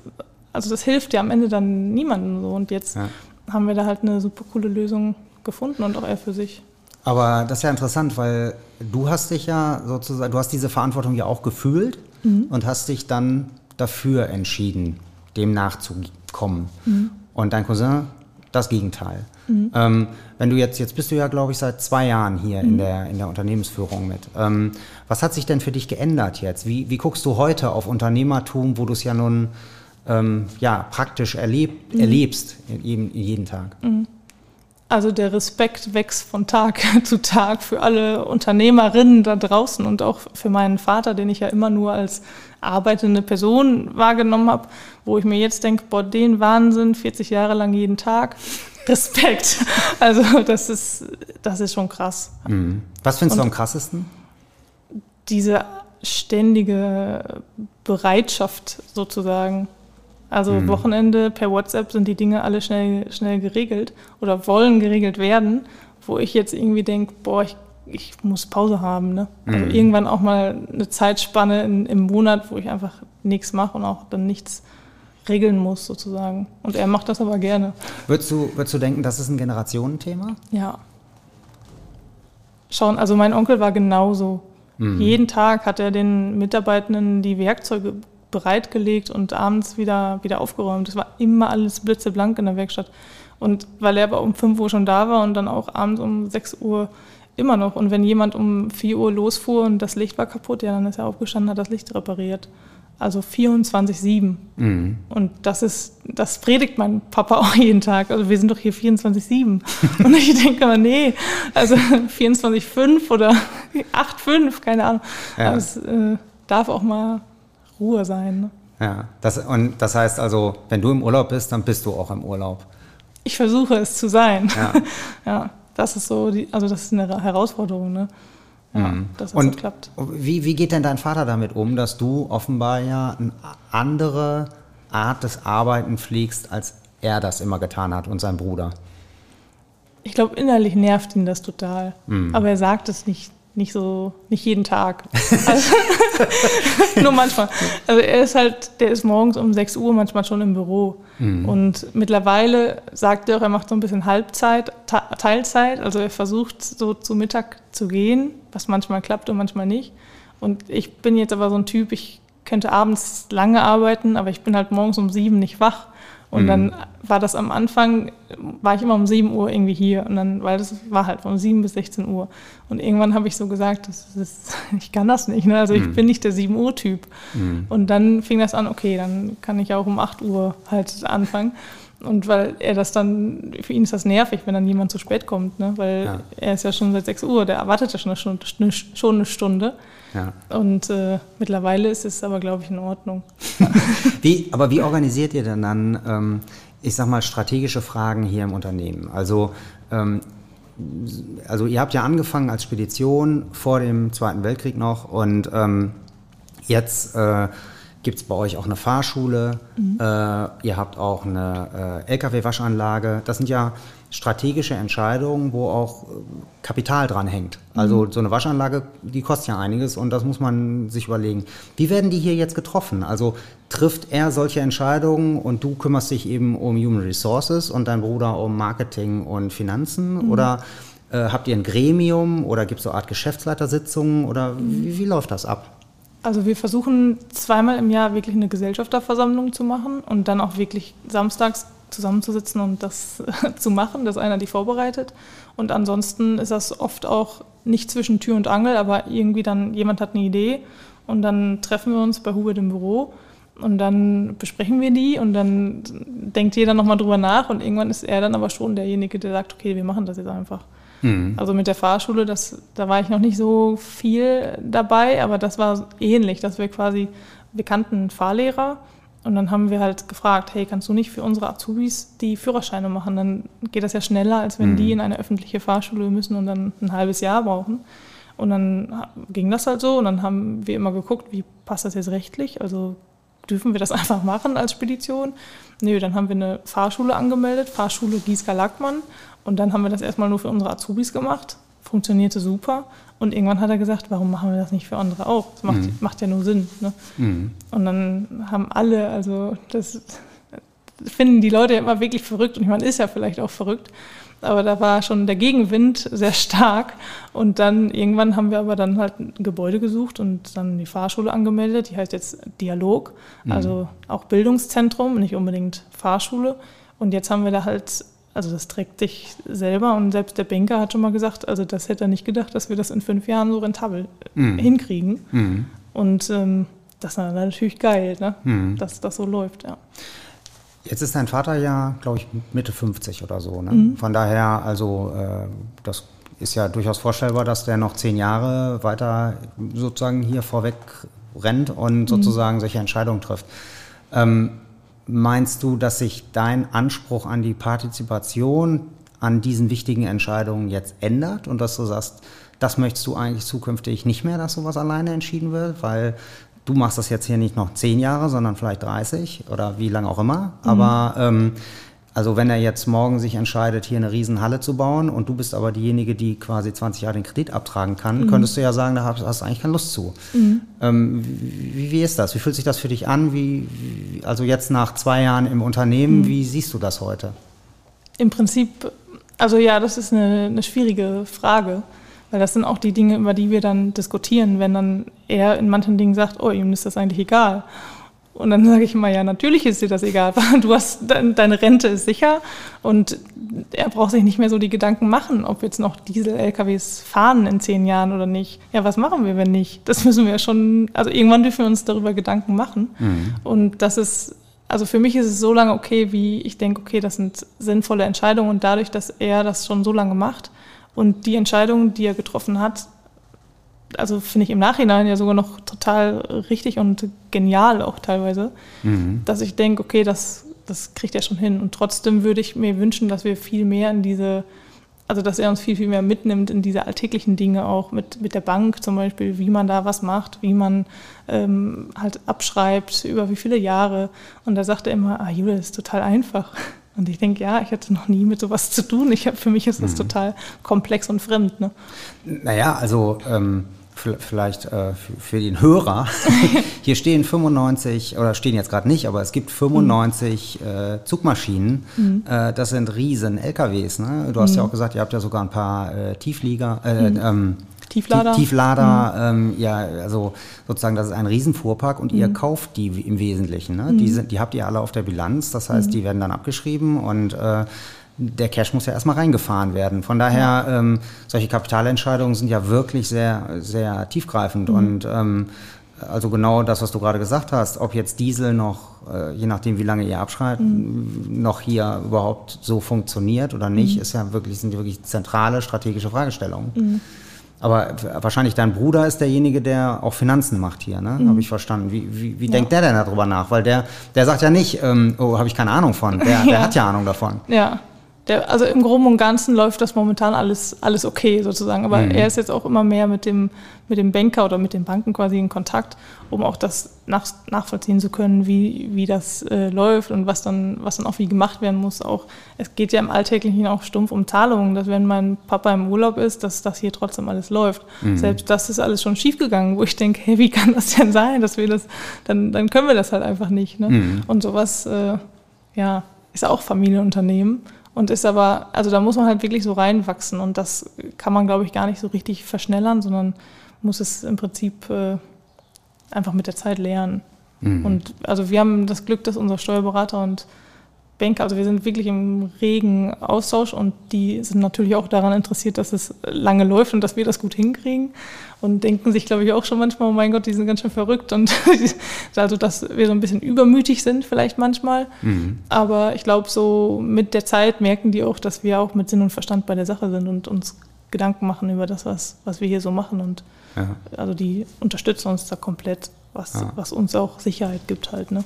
also das hilft ja am Ende dann niemandem so und jetzt ja. haben wir da halt eine super coole Lösung gefunden und auch er für sich. Aber das ist ja interessant, weil du hast dich ja sozusagen, du hast diese Verantwortung ja auch gefühlt mhm. und hast dich dann dafür entschieden, dem nachzukommen. Mhm. Und dein Cousin das Gegenteil. Mhm. Ähm, wenn du jetzt, jetzt bist du ja, glaube ich, seit zwei Jahren hier in, mhm. der, in der Unternehmensführung mit. Ähm, was hat sich denn für dich geändert jetzt? Wie, wie guckst du heute auf Unternehmertum, wo du es ja nun ähm, ja, praktisch erleb, mhm. erlebst, jeden, jeden Tag? Also der Respekt wächst von Tag [laughs] zu Tag für alle Unternehmerinnen da draußen und auch für meinen Vater, den ich ja immer nur als arbeitende Person wahrgenommen habe, wo ich mir jetzt denke, boah, den Wahnsinn, 40 Jahre lang jeden Tag. [laughs] Respekt. [laughs] Also das ist, das ist schon krass. Mhm. Was findest und du am krassesten? Diese ständige Bereitschaft sozusagen. Also mhm. Wochenende per WhatsApp sind die Dinge alle schnell, schnell geregelt oder wollen geregelt werden, wo ich jetzt irgendwie denke, boah, ich, ich muss Pause haben. Ne? Also mhm. Irgendwann auch mal eine Zeitspanne in, im Monat, wo ich einfach nichts mache und auch dann nichts regeln muss sozusagen. Und er macht das aber gerne. Würdest du, würdest du denken, das ist ein Generationenthema? Ja. Schauen, also mein Onkel war genauso. Mhm. Jeden Tag hat er den Mitarbeitenden die Werkzeuge bereitgelegt und abends wieder, wieder aufgeräumt. Es war immer alles blitzeblank in der Werkstatt. Und weil er aber um 5 Uhr schon da war und dann auch abends um 6 Uhr immer noch. Und wenn jemand um 4 Uhr losfuhr und das Licht war kaputt, ja, dann ist er aufgestanden, hat das Licht repariert. Also 24-7. Mhm. Und das ist, das predigt mein Papa [laughs] auch jeden Tag. Also wir sind doch hier 24-7. [laughs] und ich denke immer, nee, also 24-5 oder [laughs] 8-5, keine Ahnung. Ja. Es äh, darf auch mal Ruhe sein. Ne? Ja, das, und das heißt also, wenn du im Urlaub bist, dann bist du auch im Urlaub. Ich versuche es zu sein. Ja, [laughs] ja das ist so, die, also das ist eine Herausforderung, ne? Ja, mhm. dass es und so klappt. Wie, wie geht denn dein Vater damit um, dass du offenbar ja eine andere Art des Arbeiten pflegst, als er das immer getan hat und sein Bruder? Ich glaube, innerlich nervt ihn das total. Mhm. Aber er sagt es nicht nicht so, nicht jeden Tag. [laughs] Also, [laughs] nur manchmal. Also er ist halt, der ist morgens um 6 Uhr manchmal schon im Büro. Mhm. Und mittlerweile sagt er auch, er macht so ein bisschen Halbzeit, Teilzeit. Also er versucht so zu Mittag zu gehen, was manchmal klappt und manchmal nicht. Und ich bin jetzt aber so ein Typ, ich könnte abends lange arbeiten, aber ich bin halt morgens um sieben nicht wach. Und mhm. dann war das am Anfang, war ich immer um 7 Uhr irgendwie hier. Und dann, weil das war halt von 7 bis 16 Uhr. Und irgendwann habe ich so gesagt, das ist, [laughs] ich kann das nicht. Ne? Also ich mhm. bin nicht der 7 Uhr Typ. Mhm. Und dann fing das an, okay, dann kann ich auch um 8 Uhr halt anfangen. Und weil er das dann, für ihn ist das nervig, wenn dann jemand zu spät kommt, ne? weil ja. er ist ja schon seit 6 Uhr, der erwartet ja schon eine Stunde. Schon eine Stunde. Ja. Und äh, mittlerweile ist es aber, glaube ich, in Ordnung. [laughs] wie, aber wie organisiert ihr denn dann, ähm, ich sag mal, strategische Fragen hier im Unternehmen? Also, ähm, also ihr habt ja angefangen als Spedition vor dem Zweiten Weltkrieg noch und ähm, jetzt äh, gibt es bei euch auch eine Fahrschule, mhm. äh, ihr habt auch eine äh, Lkw-Waschanlage. Das sind ja strategische Entscheidungen, wo auch äh, Kapital dran hängt. Also mhm. so eine Waschanlage, die kostet ja einiges und das muss man sich überlegen. Wie werden die hier jetzt getroffen? Also trifft er solche Entscheidungen und du kümmerst dich eben um Human Resources und dein Bruder um Marketing und Finanzen? Mhm. Oder äh, habt ihr ein Gremium oder gibt es so eine Art Geschäftsleitersitzungen oder wie, wie läuft das ab? Also wir versuchen zweimal im Jahr wirklich eine Gesellschafterversammlung zu machen und dann auch wirklich samstags zusammenzusitzen und das [laughs] zu machen, dass einer die vorbereitet. Und ansonsten ist das oft auch nicht zwischen Tür und Angel, aber irgendwie dann jemand hat eine Idee und dann treffen wir uns bei Hubert im Büro und dann besprechen wir die und dann denkt jeder nochmal drüber nach und irgendwann ist er dann aber schon derjenige, der sagt, okay, wir machen das jetzt einfach. Mhm. Also mit der Fahrschule, das, da war ich noch nicht so viel dabei, aber das war ähnlich, dass wir quasi, wir kannten Fahrlehrer und dann haben wir halt gefragt, hey, kannst du nicht für unsere Azubis die Führerscheine machen? Dann geht das ja schneller, als wenn mhm. die in eine öffentliche Fahrschule müssen und dann ein halbes Jahr brauchen. Und dann ging das halt so und dann haben wir immer geguckt, wie passt das jetzt rechtlich? Also dürfen wir das [laughs] einfach machen als Spedition? Nö, dann haben wir eine Fahrschule angemeldet, Fahrschule Gieska Lackmann. Und dann haben wir das erstmal nur für unsere Azubis gemacht. Funktionierte super. Und irgendwann hat er gesagt, warum machen wir das nicht für andere auch? Das macht, mhm. macht ja nur Sinn. Ne? Mhm. Und dann haben alle, also das finden die Leute ja immer wirklich verrückt. Und ich meine, ist ja vielleicht auch verrückt. Aber da war schon der Gegenwind sehr stark. Und dann irgendwann haben wir aber dann halt ein Gebäude gesucht und dann die Fahrschule angemeldet. Die heißt jetzt Dialog, mhm. also auch Bildungszentrum, nicht unbedingt Fahrschule. Und jetzt haben wir da halt also das trägt dich selber und selbst der Banker hat schon mal gesagt, also das hätte er nicht gedacht, dass wir das in fünf Jahren so rentabel mhm. hinkriegen. Mhm. Und ähm, das ist natürlich geil, ne? Mhm. dass das so läuft, ja. Jetzt ist dein Vater ja, glaube ich, Mitte 50 oder so. Ne? Mhm. Von daher, also äh, das ist ja durchaus vorstellbar, dass der noch zehn Jahre weiter sozusagen hier vorweg rennt und mhm. sozusagen solche Entscheidungen trifft. Ähm, Meinst du, dass sich dein Anspruch an die Partizipation an diesen wichtigen Entscheidungen jetzt ändert und dass du sagst, das möchtest du eigentlich zukünftig nicht mehr, dass sowas alleine entschieden wird, weil du machst das jetzt hier nicht noch zehn Jahre, sondern vielleicht 30 oder wie lange auch immer. Mhm. Aber ähm, also wenn er jetzt morgen sich entscheidet, hier eine Riesenhalle zu bauen und du bist aber diejenige, die quasi 20 Jahre den Kredit abtragen kann, mhm. könntest du ja sagen, da hast, du eigentlich keine Lust zu. Mhm. Ähm, wie, wie, ist das? Wie fühlt sich das für dich an? Wie, also jetzt nach zwei Jahren im Unternehmen, mhm. wie siehst du das heute? Im Prinzip, also ja, das ist eine, eine schwierige Frage. Weil das sind auch die Dinge, über die wir dann diskutieren, wenn dann er in manchen Dingen sagt, oh, ihm ist das eigentlich egal. Und dann sage ich immer, ja, natürlich ist dir das egal. [laughs] Du hast, deine Rente ist sicher und er braucht sich nicht mehr so die Gedanken machen, ob jetzt noch Diesel-LKWs fahren in zehn Jahren oder nicht. Ja, was machen wir, wenn nicht? Das müssen wir schon, also irgendwann dürfen wir uns darüber Gedanken machen. Mhm. Und das ist, also für mich ist es so lange okay, wie ich denke, okay, das sind sinnvolle Entscheidungen und dadurch, dass er das schon so lange macht und die Entscheidungen, die er getroffen hat, also finde ich im Nachhinein ja sogar noch total richtig und genial auch teilweise, mhm. dass ich denke, okay, das, das kriegt er schon hin. Und trotzdem würde ich mir wünschen, dass wir viel mehr in diese, also dass er uns viel, viel mehr mitnimmt in diese alltäglichen Dinge auch mit, mit der Bank zum Beispiel, wie man da was macht, wie man ähm, halt abschreibt, über wie viele Jahre. Und da sagt er immer, ah, Jule, das ist total einfach. Und ich denke, ja, ich hatte noch nie mit sowas zu tun. Ich hab, für mich ist das mhm. total komplex und fremd. Ne? Naja, also ähm vielleicht äh, für, für, den Hörer. [laughs] Hier stehen 95, oder stehen jetzt gerade nicht, aber es gibt 95 mhm. äh, Zugmaschinen. Mhm. Äh, das sind riesen LKWs. Ne? Du hast mhm. ja auch gesagt, ihr habt ja sogar ein paar äh, Tieflieger. Äh, mhm. Ähm, Tieflader. Tieflader, mhm. ähm, ja, also sozusagen, das ist ein Riesenfuhrpark und ihr mhm. kauft die im Wesentlichen. Ne? Die, sind, die habt ihr alle auf der Bilanz, das heißt, die werden dann abgeschrieben und äh, der Cash muss ja erstmal reingefahren werden. Von daher, ähm, solche Kapitalentscheidungen sind ja wirklich sehr, sehr tiefgreifend. Mhm. Und ähm, also genau das, was du gerade gesagt hast, ob jetzt Diesel noch, äh, je nachdem wie lange ihr abschreibt, mhm. noch hier überhaupt so funktioniert oder nicht, mhm. ist ja wirklich, sind wirklich zentrale strategische Fragestellungen. Mhm. Aber wahrscheinlich dein Bruder ist derjenige, der auch Finanzen macht hier, ne? Mhm. Habe ich verstanden. Wie, wie, wie ja. denkt der denn darüber nach? Weil der, der sagt ja nicht, ähm, oh, habe ich keine Ahnung von. Der, [laughs] ja. der hat ja Ahnung davon. Ja, der, also im Groben und Ganzen läuft das momentan alles, alles okay sozusagen. Aber mhm. er ist jetzt auch immer mehr mit dem, mit dem Banker oder mit den Banken quasi in Kontakt, um auch das nach, nachvollziehen zu können, wie, wie das äh, läuft und was dann, was dann auch wie gemacht werden muss. Auch es geht ja im Alltäglichen auch stumpf um Zahlungen, dass wenn mein Papa im Urlaub ist, dass das hier trotzdem alles läuft. Mhm. Selbst das ist alles schon schiefgegangen, wo ich denke, hey, wie kann das denn sein, dass wir das, dann, dann können wir das halt einfach nicht. Ne? Mhm. Und sowas, äh, ja, ist auch Familienunternehmen. Und ist aber, also da muss man halt wirklich so reinwachsen und das kann man, glaube ich, gar nicht so richtig verschnellern, sondern muss es im Prinzip äh, einfach mit der Zeit lernen. Mhm. Und also wir haben das Glück, dass unser Steuerberater und Banker, also wir sind wirklich im regen Austausch und die sind natürlich auch daran interessiert, dass es lange läuft und dass wir das gut hinkriegen und denken sich, glaube ich, auch schon manchmal, oh mein Gott, die sind ganz schön verrückt und [laughs] also, dass wir so ein bisschen übermütig sind vielleicht manchmal. Mhm. Aber ich glaube, so mit der Zeit merken die auch, dass wir auch mit Sinn und Verstand bei der Sache sind und uns Gedanken machen über das, was, was wir hier so machen und ja. also die unterstützen uns da komplett, was, ja. was uns auch Sicherheit gibt halt, ne?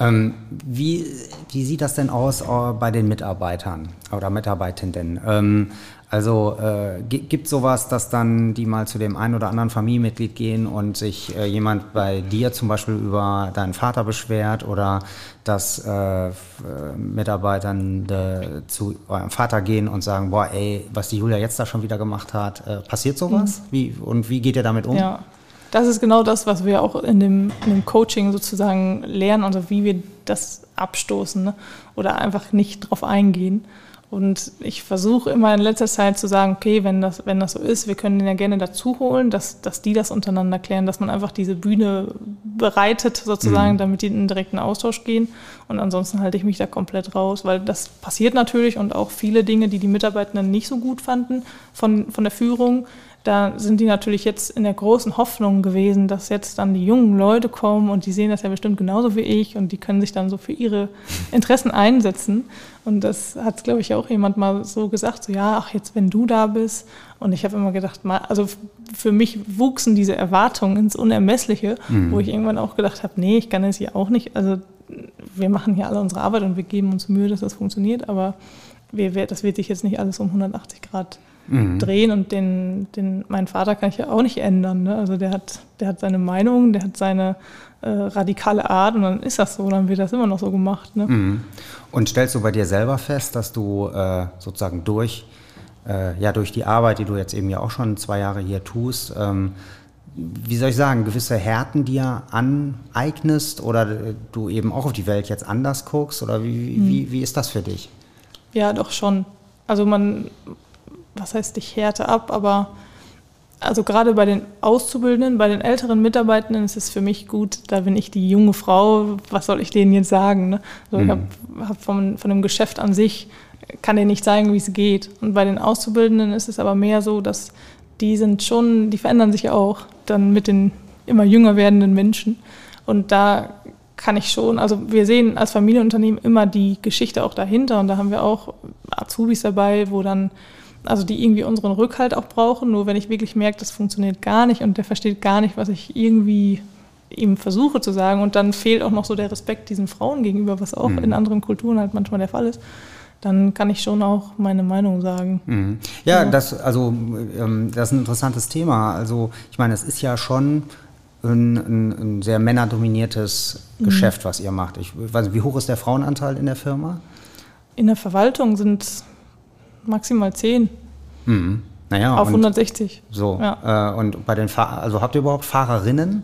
Ähm, wie, wie sieht das denn aus äh, bei den Mitarbeitern oder Mitarbeitenden? Ähm, also äh, gibt sowas, dass dann die mal zu dem einen oder anderen Familienmitglied gehen und sich äh, jemand bei dir zum Beispiel über deinen Vater beschwert oder dass äh, Mitarbeitern äh, zu eurem Vater gehen und sagen, boah, ey, was die Julia jetzt da schon wieder gemacht hat, äh, passiert sowas? Mhm. Wie, und wie geht ihr damit um? Ja, das ist genau das, was wir auch in dem, in dem Coaching sozusagen lernen, also wie wir das abstoßen ne? oder einfach nicht drauf eingehen. Und ich versuche immer in letzter Zeit zu sagen, okay, wenn das, wenn das so ist, wir können den ja gerne dazu holen, dass, dass die das untereinander klären, dass man einfach diese Bühne bereitet sozusagen, mhm. damit die in den direkten Austausch gehen. Und ansonsten halte ich mich da komplett raus, weil das passiert natürlich und auch viele Dinge, die die Mitarbeitenden nicht so gut fanden von, von der Führung, da sind die natürlich jetzt in der großen Hoffnung gewesen, dass jetzt dann die jungen Leute kommen und die sehen das ja bestimmt genauso wie ich und die können sich dann so für ihre Interessen einsetzen. Und das hat, glaube ich, auch jemand mal so gesagt, so ja, ach jetzt, wenn du da bist. Und ich habe immer gedacht, mal, also für mich wuchsen diese Erwartungen ins Unermessliche, mhm. wo ich irgendwann auch gedacht habe, nee, ich kann das hier auch nicht. Also wir machen hier alle unsere Arbeit und wir geben uns Mühe, dass das funktioniert, aber wir, das wird sich jetzt nicht alles um 180 Grad mhm. drehen und den, den, meinen Vater kann ich ja auch nicht ändern. Ne? Also der hat, der hat seine Meinung, der hat seine äh, radikale Art und dann ist das so, dann wird das immer noch so gemacht. Ne? Mhm. Und stellst du bei dir selber fest, dass du äh, sozusagen durch, äh, ja, durch die Arbeit, die du jetzt eben ja auch schon zwei Jahre hier tust, ähm, wie soll ich sagen, gewisse Härten dir aneignest oder du eben auch auf die Welt jetzt anders guckst? Oder wie, mhm. wie, wie ist das für dich? Ja, doch schon. Also man, was heißt ich härte ab, aber also gerade bei den Auszubildenden, bei den älteren Mitarbeitenden ist es für mich gut, da bin ich die junge Frau, was soll ich denen jetzt sagen? Ne? Also mhm. Ich habe hab von, von dem Geschäft an sich, kann denen nicht sagen, wie es geht. Und bei den Auszubildenden ist es aber mehr so, dass die sind schon, die verändern sich auch dann mit den immer jünger werdenden Menschen. Und da kann ich schon, also wir sehen als Familienunternehmen immer die Geschichte auch dahinter und da haben wir auch Azubis dabei, wo dann also die irgendwie unseren Rückhalt auch brauchen. Nur wenn ich wirklich merke, das funktioniert gar nicht und der versteht gar nicht, was ich irgendwie ihm versuche zu sagen und dann fehlt auch noch so der Respekt diesen Frauen gegenüber, was auch mhm. in anderen Kulturen halt manchmal der Fall ist, dann kann ich schon auch meine Meinung sagen. Mhm. Ja, ja, das also ähm, das ist ein interessantes Thema. Also ich meine, es ist ja schon ein, ein, ein sehr männerdominiertes mhm. Geschäft, was ihr macht. Ich weiß nicht, wie hoch ist der Frauenanteil in der Firma? In der Verwaltung sind maximal 10. Mhm. Naja, auf 160. So. Ja. Äh, und bei den Fahr also habt ihr überhaupt Fahrerinnen?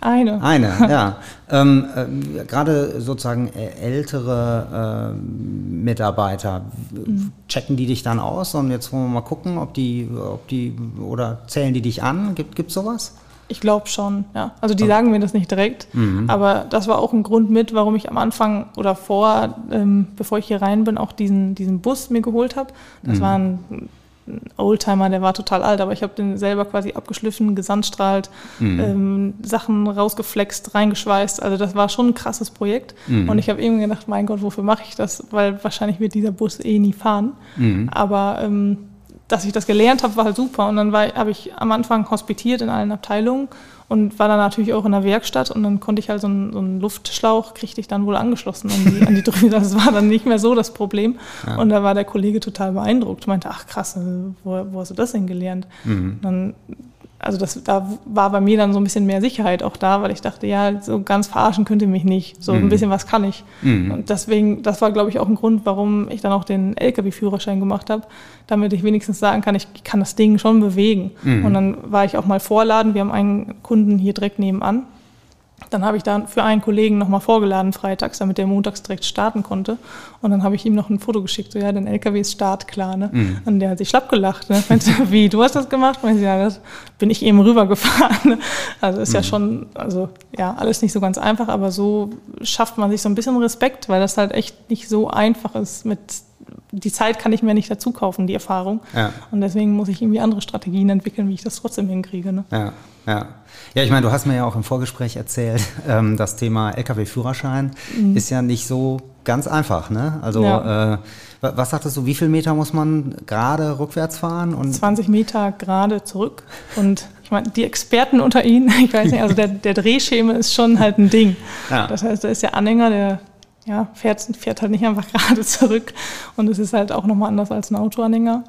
Eine. Eine, [laughs] ja. ähm, äh, Gerade sozusagen äh, ältere äh, Mitarbeiter, mhm. checken die dich dann aus und jetzt wollen wir mal gucken, ob die, ob die oder zählen die dich an? Gibt es sowas? Ich glaube schon, ja. Also die sagen mir das nicht direkt, mhm. aber das war auch ein Grund mit, warum ich am Anfang oder vor, ähm, bevor ich hier rein bin, auch diesen, diesen Bus mir geholt habe. Das mhm. war ein Oldtimer, der war total alt, aber ich habe den selber quasi abgeschliffen, gesandstrahlt, mhm. ähm, Sachen rausgeflext, reingeschweißt. Also das war schon ein krasses Projekt. Mhm. Und ich habe eben gedacht, mein Gott, wofür mache ich das? Weil wahrscheinlich wird dieser Bus eh nie fahren. Mhm. Aber ähm, dass ich das gelernt habe, war halt super. Und dann habe ich am Anfang hospitiert in allen Abteilungen und war dann natürlich auch in der Werkstatt und dann konnte ich halt so einen, so einen Luftschlauch, kriegte ich dann wohl angeschlossen an die, an die [laughs] Drüse. Das war dann nicht mehr so das Problem. Ja. Und da war der Kollege total beeindruckt, meinte, ach krass, wo, wo hast du das denn gelernt? Mhm. Dann also das, da war bei mir dann so ein bisschen mehr Sicherheit auch da, weil ich dachte, ja, so ganz verarschen könnte mich nicht. So mhm. ein bisschen was kann ich. Mhm. Und deswegen, das war, glaube ich, auch ein Grund, warum ich dann auch den LKW-Führerschein gemacht habe, damit ich wenigstens sagen kann, ich kann das Ding schon bewegen. Mhm. Und dann war ich auch mal vorladen. Wir haben einen Kunden hier direkt nebenan. Dann habe ich da für einen Kollegen nochmal vorgeladen freitags, damit der montags direkt starten konnte. Und dann habe ich ihm noch ein Foto geschickt, so ja, dein LKW ist startklar. Ne? Mhm. Und der hat sich schlapp gelacht. Ne? Meinte, [laughs] wie, du hast das gemacht? Ich, ja, das bin ich eben rübergefahren. Ne? Also ist mhm. ja schon, also ja, alles nicht so ganz einfach, aber so schafft man sich so ein bisschen Respekt, weil das halt echt nicht so einfach ist mit die Zeit kann ich mir nicht dazu kaufen, die Erfahrung. Ja. Und deswegen muss ich irgendwie andere Strategien entwickeln, wie ich das trotzdem hinkriege. Ne? Ja, ja. Ja, ich meine, du hast mir ja auch im Vorgespräch erzählt, [laughs] ähm, das Thema Lkw-Führerschein mhm. ist ja nicht so ganz einfach. Ne? Also ja. äh, was sagtest du, wie viel Meter muss man gerade rückwärts fahren? Und 20 Meter gerade zurück. Und ich meine, die Experten unter Ihnen, [laughs] ich weiß nicht, also der, der Drehschema ist schon halt ein Ding. Ja. Das heißt, da ist der Anhänger, der ja, fährt, fährt halt nicht einfach [laughs] gerade zurück. Und es ist halt auch nochmal anders als ein Autoanhänger.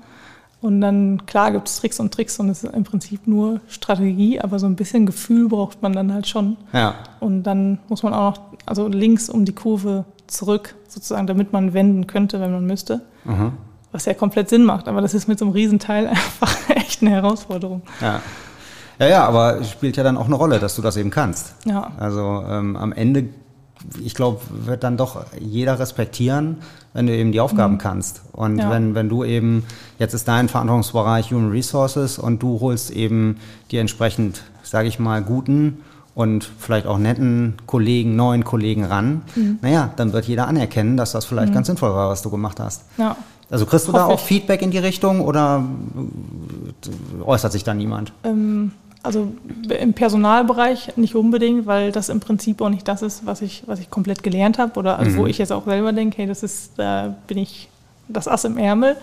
Und dann, klar, gibt es Tricks und Tricks und es ist im Prinzip nur Strategie, aber so ein bisschen Gefühl braucht man dann halt schon. Ja. Und dann muss man auch noch, also links um die Kurve zurück, sozusagen, damit man wenden könnte, wenn man müsste. Mhm. Was ja komplett Sinn macht, aber das ist mit so einem Riesenteil [laughs] einfach echt eine Herausforderung. Ja. Ja, ja, aber spielt ja dann auch eine Rolle, dass du das eben kannst. Ja. Also ähm, am Ende ich glaube, wird dann doch jeder respektieren, wenn du eben die Aufgaben mhm. kannst. Und ja. wenn, wenn du eben, jetzt ist dein Verantwortungsbereich Human Resources und du holst eben die entsprechend, sage ich mal, guten und vielleicht auch netten Kollegen, neuen Kollegen ran, mhm. naja, dann wird jeder anerkennen, dass das vielleicht mhm. ganz sinnvoll war, was du gemacht hast. Ja. Also kriegst du Hoffe da auch ich. Feedback in die Richtung oder äußert sich da niemand? Ähm also im Personalbereich nicht unbedingt, weil das im Prinzip auch nicht das ist, was ich, was ich komplett gelernt habe oder also mhm. wo ich jetzt auch selber denke, hey, das ist, da bin ich das Ass im Ärmel.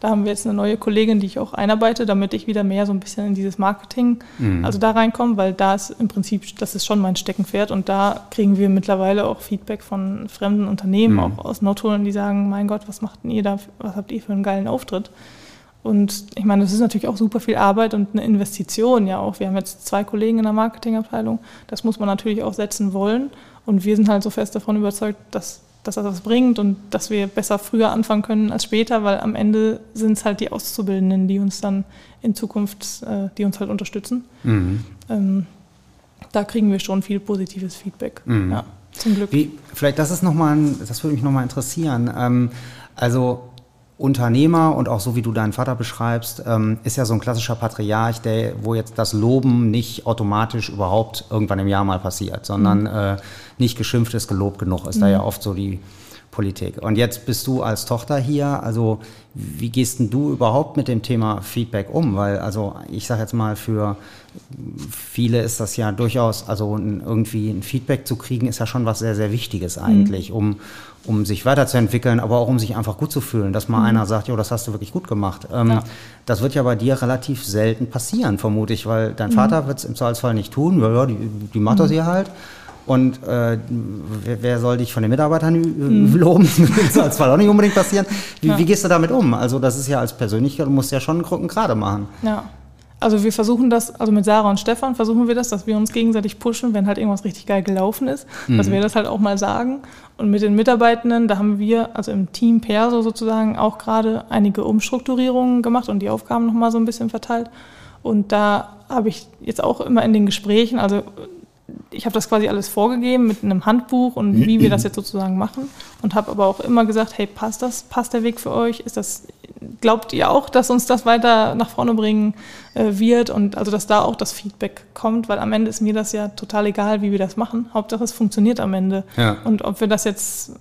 Da haben wir jetzt eine neue Kollegin, die ich auch einarbeite, damit ich wieder mehr so ein bisschen in dieses Marketing, mhm. also da reinkomme, weil da ist im Prinzip, das ist schon mein Steckenpferd und da kriegen wir mittlerweile auch Feedback von fremden Unternehmen, mhm. auch aus Nordholen, die sagen, mein Gott, was macht denn ihr da, was habt ihr für einen geilen Auftritt? Und ich meine, das ist natürlich auch super viel Arbeit und eine Investition ja auch. Wir haben jetzt zwei Kollegen in der Marketingabteilung. Das muss man natürlich auch setzen wollen. Und wir sind halt so fest davon überzeugt, dass, dass das was bringt und dass wir besser früher anfangen können als später, weil am Ende sind es halt die Auszubildenden, die uns dann in Zukunft, äh, die uns halt unterstützen. Mhm. Ähm, da kriegen wir schon viel positives Feedback. Mhm. Ja, zum Glück. Wie, vielleicht das ist noch mal, das würde mich nochmal interessieren. Ähm, also Unternehmer und auch so wie du deinen Vater beschreibst, ähm, ist ja so ein klassischer Patriarch, der, wo jetzt das Loben nicht automatisch überhaupt irgendwann im Jahr mal passiert, sondern mhm. äh, nicht geschimpft ist, gelobt genug, ist mhm. da ja oft so die Politik. Und jetzt bist du als Tochter hier, also wie gehst denn du überhaupt mit dem Thema Feedback um? Weil, also ich sage jetzt mal, für viele ist das ja durchaus, also irgendwie ein Feedback zu kriegen, ist ja schon was sehr, sehr Wichtiges eigentlich, mhm. um, um sich weiterzuentwickeln, aber auch um sich einfach gut zu fühlen, dass mal mhm. einer sagt, jo, das hast du wirklich gut gemacht. Ähm, ja. Das wird ja bei dir relativ selten passieren, vermute ich, weil dein mhm. Vater wird es im Zweifelsfall nicht tun, ja, ja die, die macht das mhm. hier halt. Und äh, wer, wer, soll dich von den Mitarbeitern mhm. loben? [laughs] Das soll zwar auch nicht unbedingt passieren. Wie, ja. wie, gehst du damit um? Also das ist ja als Persönlichkeit, du musst ja schon einen Krücken gerade machen. Ja. Also wir versuchen das, also mit Sarah und Stefan versuchen wir das, dass wir uns gegenseitig pushen, wenn halt irgendwas richtig geil gelaufen ist, mhm. dass wir das halt auch mal sagen. Und mit den Mitarbeitenden, da haben wir, also im Team Perso sozusagen, auch gerade einige Umstrukturierungen gemacht und die Aufgaben nochmal so ein bisschen verteilt. Und da habe ich jetzt auch immer in den Gesprächen, also ich habe das quasi alles vorgegeben mit einem Handbuch und wie wir das jetzt sozusagen machen und habe aber auch immer gesagt, hey, passt das, passt der Weg für euch? Ist das, glaubt ihr auch, dass uns das weiter nach vorne bringen äh, wird und also dass da auch das Feedback kommt, weil am Ende ist mir das ja total egal, wie wir das machen. Hauptsache es funktioniert am Ende ja. und ob wir das jetzt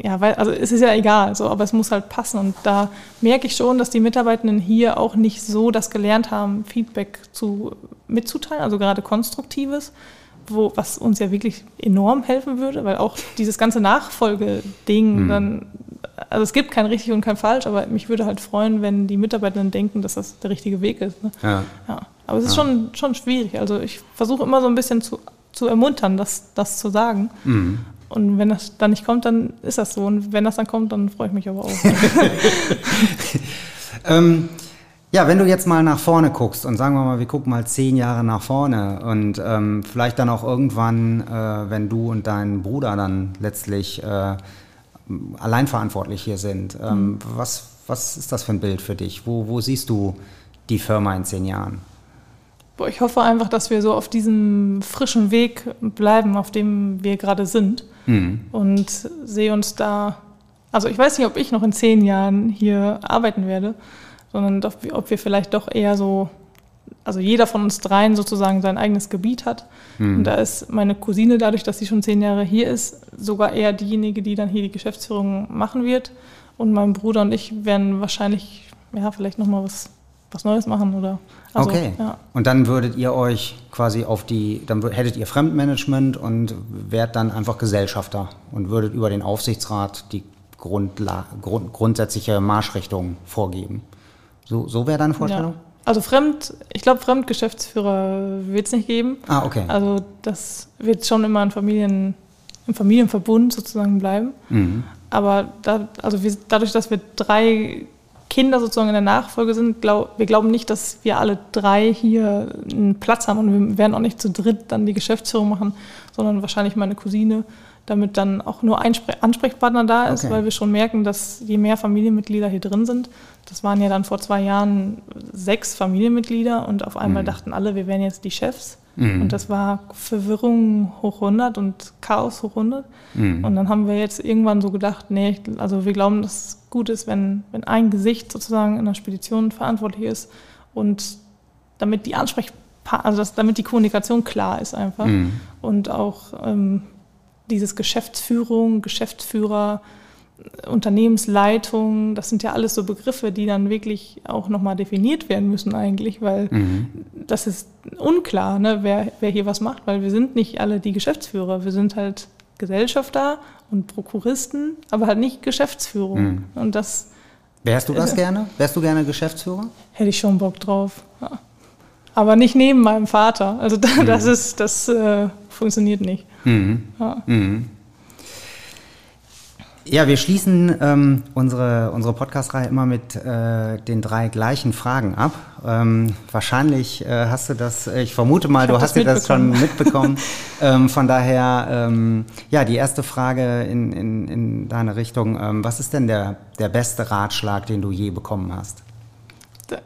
ja, weil, also es ist ja egal, so, aber es muss halt passen. Und da merke ich schon, dass die Mitarbeitenden hier auch nicht so das gelernt haben, Feedback zu, mitzuteilen, also gerade konstruktives, wo, was uns ja wirklich enorm helfen würde, weil auch dieses ganze Nachfolgeding mhm. dann, also es gibt kein richtig und kein falsch, aber mich würde halt freuen, wenn die Mitarbeitenden denken, dass das der richtige Weg ist. Ne? Ja. ja. Aber es ist ja. schon, schon schwierig. Also ich versuche immer so ein bisschen zu, zu ermuntern, das, das zu sagen. Mhm. Und wenn das dann nicht kommt, dann ist das so. Und wenn das dann kommt, dann freue ich mich aber auch. [laughs] ähm, ja, wenn du jetzt mal nach vorne guckst und sagen wir mal, wir gucken mal zehn Jahre nach vorne und ähm, vielleicht dann auch irgendwann, äh, wenn du und dein Bruder dann letztlich äh, allein verantwortlich hier sind, ähm, mhm. was, was ist das für ein Bild für dich? Wo, wo siehst du die Firma in zehn Jahren? Boah, ich hoffe einfach, dass wir so auf diesem frischen Weg bleiben, auf dem wir gerade sind. Mhm. Und sehe uns da, also ich weiß nicht, ob ich noch in zehn Jahren hier arbeiten werde, sondern ob wir vielleicht doch eher so, also jeder von uns dreien sozusagen sein eigenes Gebiet hat. Mhm. Und da ist meine Cousine, dadurch, dass sie schon zehn Jahre hier ist, sogar eher diejenige, die dann hier die Geschäftsführung machen wird. Und mein Bruder und ich werden wahrscheinlich, ja, vielleicht nochmal was, was Neues machen oder. Also, okay. Ja. Und dann würdet ihr euch quasi auf die, dann hättet ihr Fremdmanagement und wärt dann einfach Gesellschafter und würdet über den Aufsichtsrat die Grundla Grund, grundsätzliche Marschrichtung vorgeben. So, so wäre deine Vorstellung? Ja. Also Fremd, ich glaube, Fremdgeschäftsführer wird es nicht geben. Ah, okay. Also das wird schon immer ein Familien, im Familienverbund sozusagen bleiben. Mhm. Aber da, also wir, dadurch, dass wir drei Kinder sozusagen in der Nachfolge sind, glaub, wir glauben nicht, dass wir alle drei hier einen Platz haben und wir werden auch nicht zu dritt dann die Geschäftsführung machen, sondern wahrscheinlich meine Cousine, damit dann auch nur ein Ansprechpartner da ist, okay. weil wir schon merken, dass je mehr Familienmitglieder hier drin sind, das waren ja dann vor zwei Jahren sechs Familienmitglieder und auf einmal mhm. dachten alle, wir wären jetzt die Chefs. Mhm. Und das war Verwirrung hoch 100 und Chaos hoch 100. Mhm. Und dann haben wir jetzt irgendwann so gedacht, nee, also wir glauben, dass es gut ist, wenn, wenn ein Gesicht sozusagen in der Spedition verantwortlich ist und damit die Ansprechpartner, also dass, damit die Kommunikation klar ist einfach mhm. und auch ähm, dieses Geschäftsführung, Geschäftsführer, Unternehmensleitung, das sind ja alles so Begriffe, die dann wirklich auch nochmal definiert werden müssen eigentlich, weil mhm. das ist unklar, ne, wer, wer hier was macht, weil wir sind nicht alle die Geschäftsführer, wir sind halt Gesellschafter und Prokuristen, aber halt nicht Geschäftsführung. Mhm. Und das Wärst du das äh, gerne? Wärst du gerne Geschäftsführer? Hätte ich schon Bock drauf. Ja. Aber nicht neben meinem Vater. Also [laughs] das mhm. ist, das äh, funktioniert nicht. Mhm. Ja. Mhm. Ja, wir schließen ähm, unsere, unsere Podcast-Reihe immer mit äh, den drei gleichen Fragen ab. Ähm, wahrscheinlich äh, hast du das, äh, ich vermute mal, ich du hast dir das schon mitbekommen. [laughs] ähm, von daher, ähm, ja, die erste Frage in, in, in deine Richtung. Ähm, was ist denn der, der beste Ratschlag, den du je bekommen hast?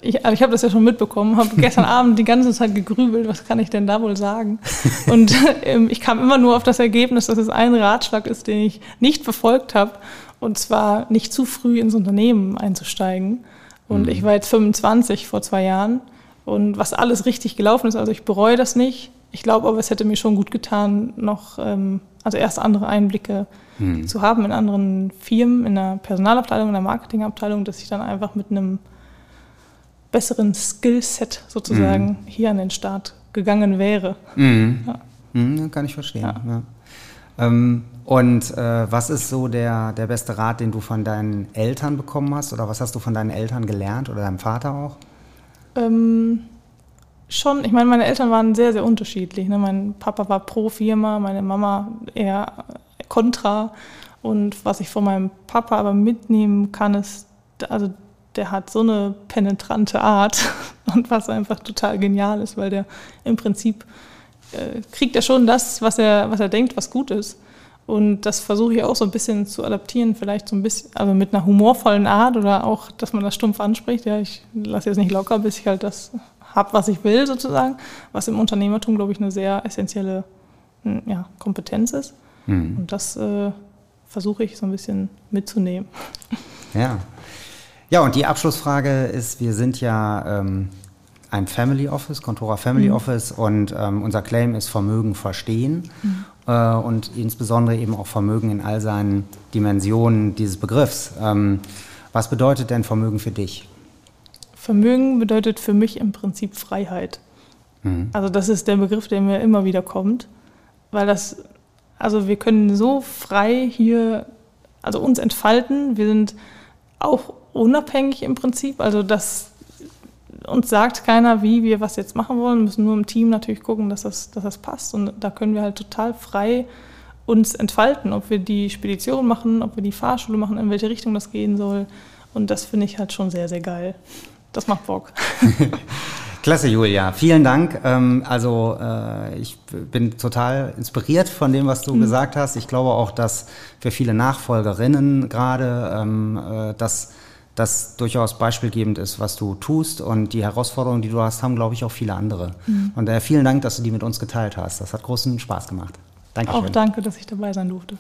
Ich, ich habe das ja schon mitbekommen, habe gestern [laughs] Abend die ganze Zeit gegrübelt, was kann ich denn da wohl sagen? [laughs] Und ähm, ich kam immer nur auf das Ergebnis, dass es ein Ratschlag ist, den ich nicht befolgt habe, und zwar nicht zu früh ins Unternehmen einzusteigen. Und mhm. ich war jetzt 25 vor zwei Jahren und was alles richtig gelaufen ist, also ich bereue das nicht. Ich glaube aber, es hätte mir schon gut getan, noch ähm, also erst andere Einblicke mhm. zu haben in anderen Firmen, in der Personalabteilung, in der Marketingabteilung, dass ich dann einfach mit einem besseren Skillset sozusagen mhm. hier an den Start gegangen wäre. Mhm. Ja. Mhm, kann ich verstehen. Ja. Ja. Ähm, und äh, was ist so der, der beste Rat, den du von deinen Eltern bekommen hast? Oder was hast du von deinen Eltern gelernt oder deinem Vater auch? Ähm, schon, ich meine, meine Eltern waren sehr, sehr unterschiedlich. Ne? Mein Papa war pro Firma, meine Mama eher kontra. Und was ich von meinem Papa aber mitnehmen kann, ist, also der hat so eine penetrante Art [laughs] und was einfach total genial ist, weil der im Prinzip äh, kriegt er schon das, was er, was er denkt, was gut ist. Und das versuche ich auch so ein bisschen zu adaptieren, vielleicht so ein bisschen, also mit einer humorvollen Art oder auch, dass man das stumpf anspricht. Ja, ich lasse jetzt nicht locker, bis ich halt das habe, was ich will, sozusagen. Was im Unternehmertum, glaube ich, eine sehr essentielle hm, ja, Kompetenz ist. Mhm. Und das äh, versuche ich so ein bisschen mitzunehmen. Ja, ja, und die Abschlussfrage ist, wir sind ja ähm, ein Family Office, Contora Family mhm. Office und ähm, unser Claim ist Vermögen verstehen. Mhm. äh, und insbesondere eben auch Vermögen in all seinen Dimensionen dieses Begriffs. Ähm, was bedeutet denn Vermögen für dich? Vermögen bedeutet für mich im Prinzip Freiheit. Mhm. Also das ist der Begriff, der mir immer wieder kommt, weil das, also wir können so frei hier, also uns entfalten. Wir sind auch unabhängig im Prinzip. Also das uns sagt keiner, wie wir was jetzt machen wollen. Wir müssen nur im Team natürlich gucken, dass das, dass das passt. Und da können wir halt total frei uns entfalten, ob wir die Spedition machen, ob wir die Fahrschule machen, in welche Richtung das gehen soll. Und das finde ich halt schon sehr, sehr geil. Das macht Bock. [laughs] Klasse, Julia. Vielen Dank. Ähm, also äh, ich bin total inspiriert von dem, was du mhm. gesagt hast. Ich glaube auch, dass für viele Nachfolgerinnen gerade ähm, äh, das das durchaus beispielgebend ist, was du tust. Und die Herausforderungen, die du hast, haben, glaube ich, auch viele andere. Mhm. Und äh, vielen Dank, dass du die mit uns geteilt hast. Das hat großen Spaß gemacht. Dankeschön. Auch danke, dass ich dabei sein durfte.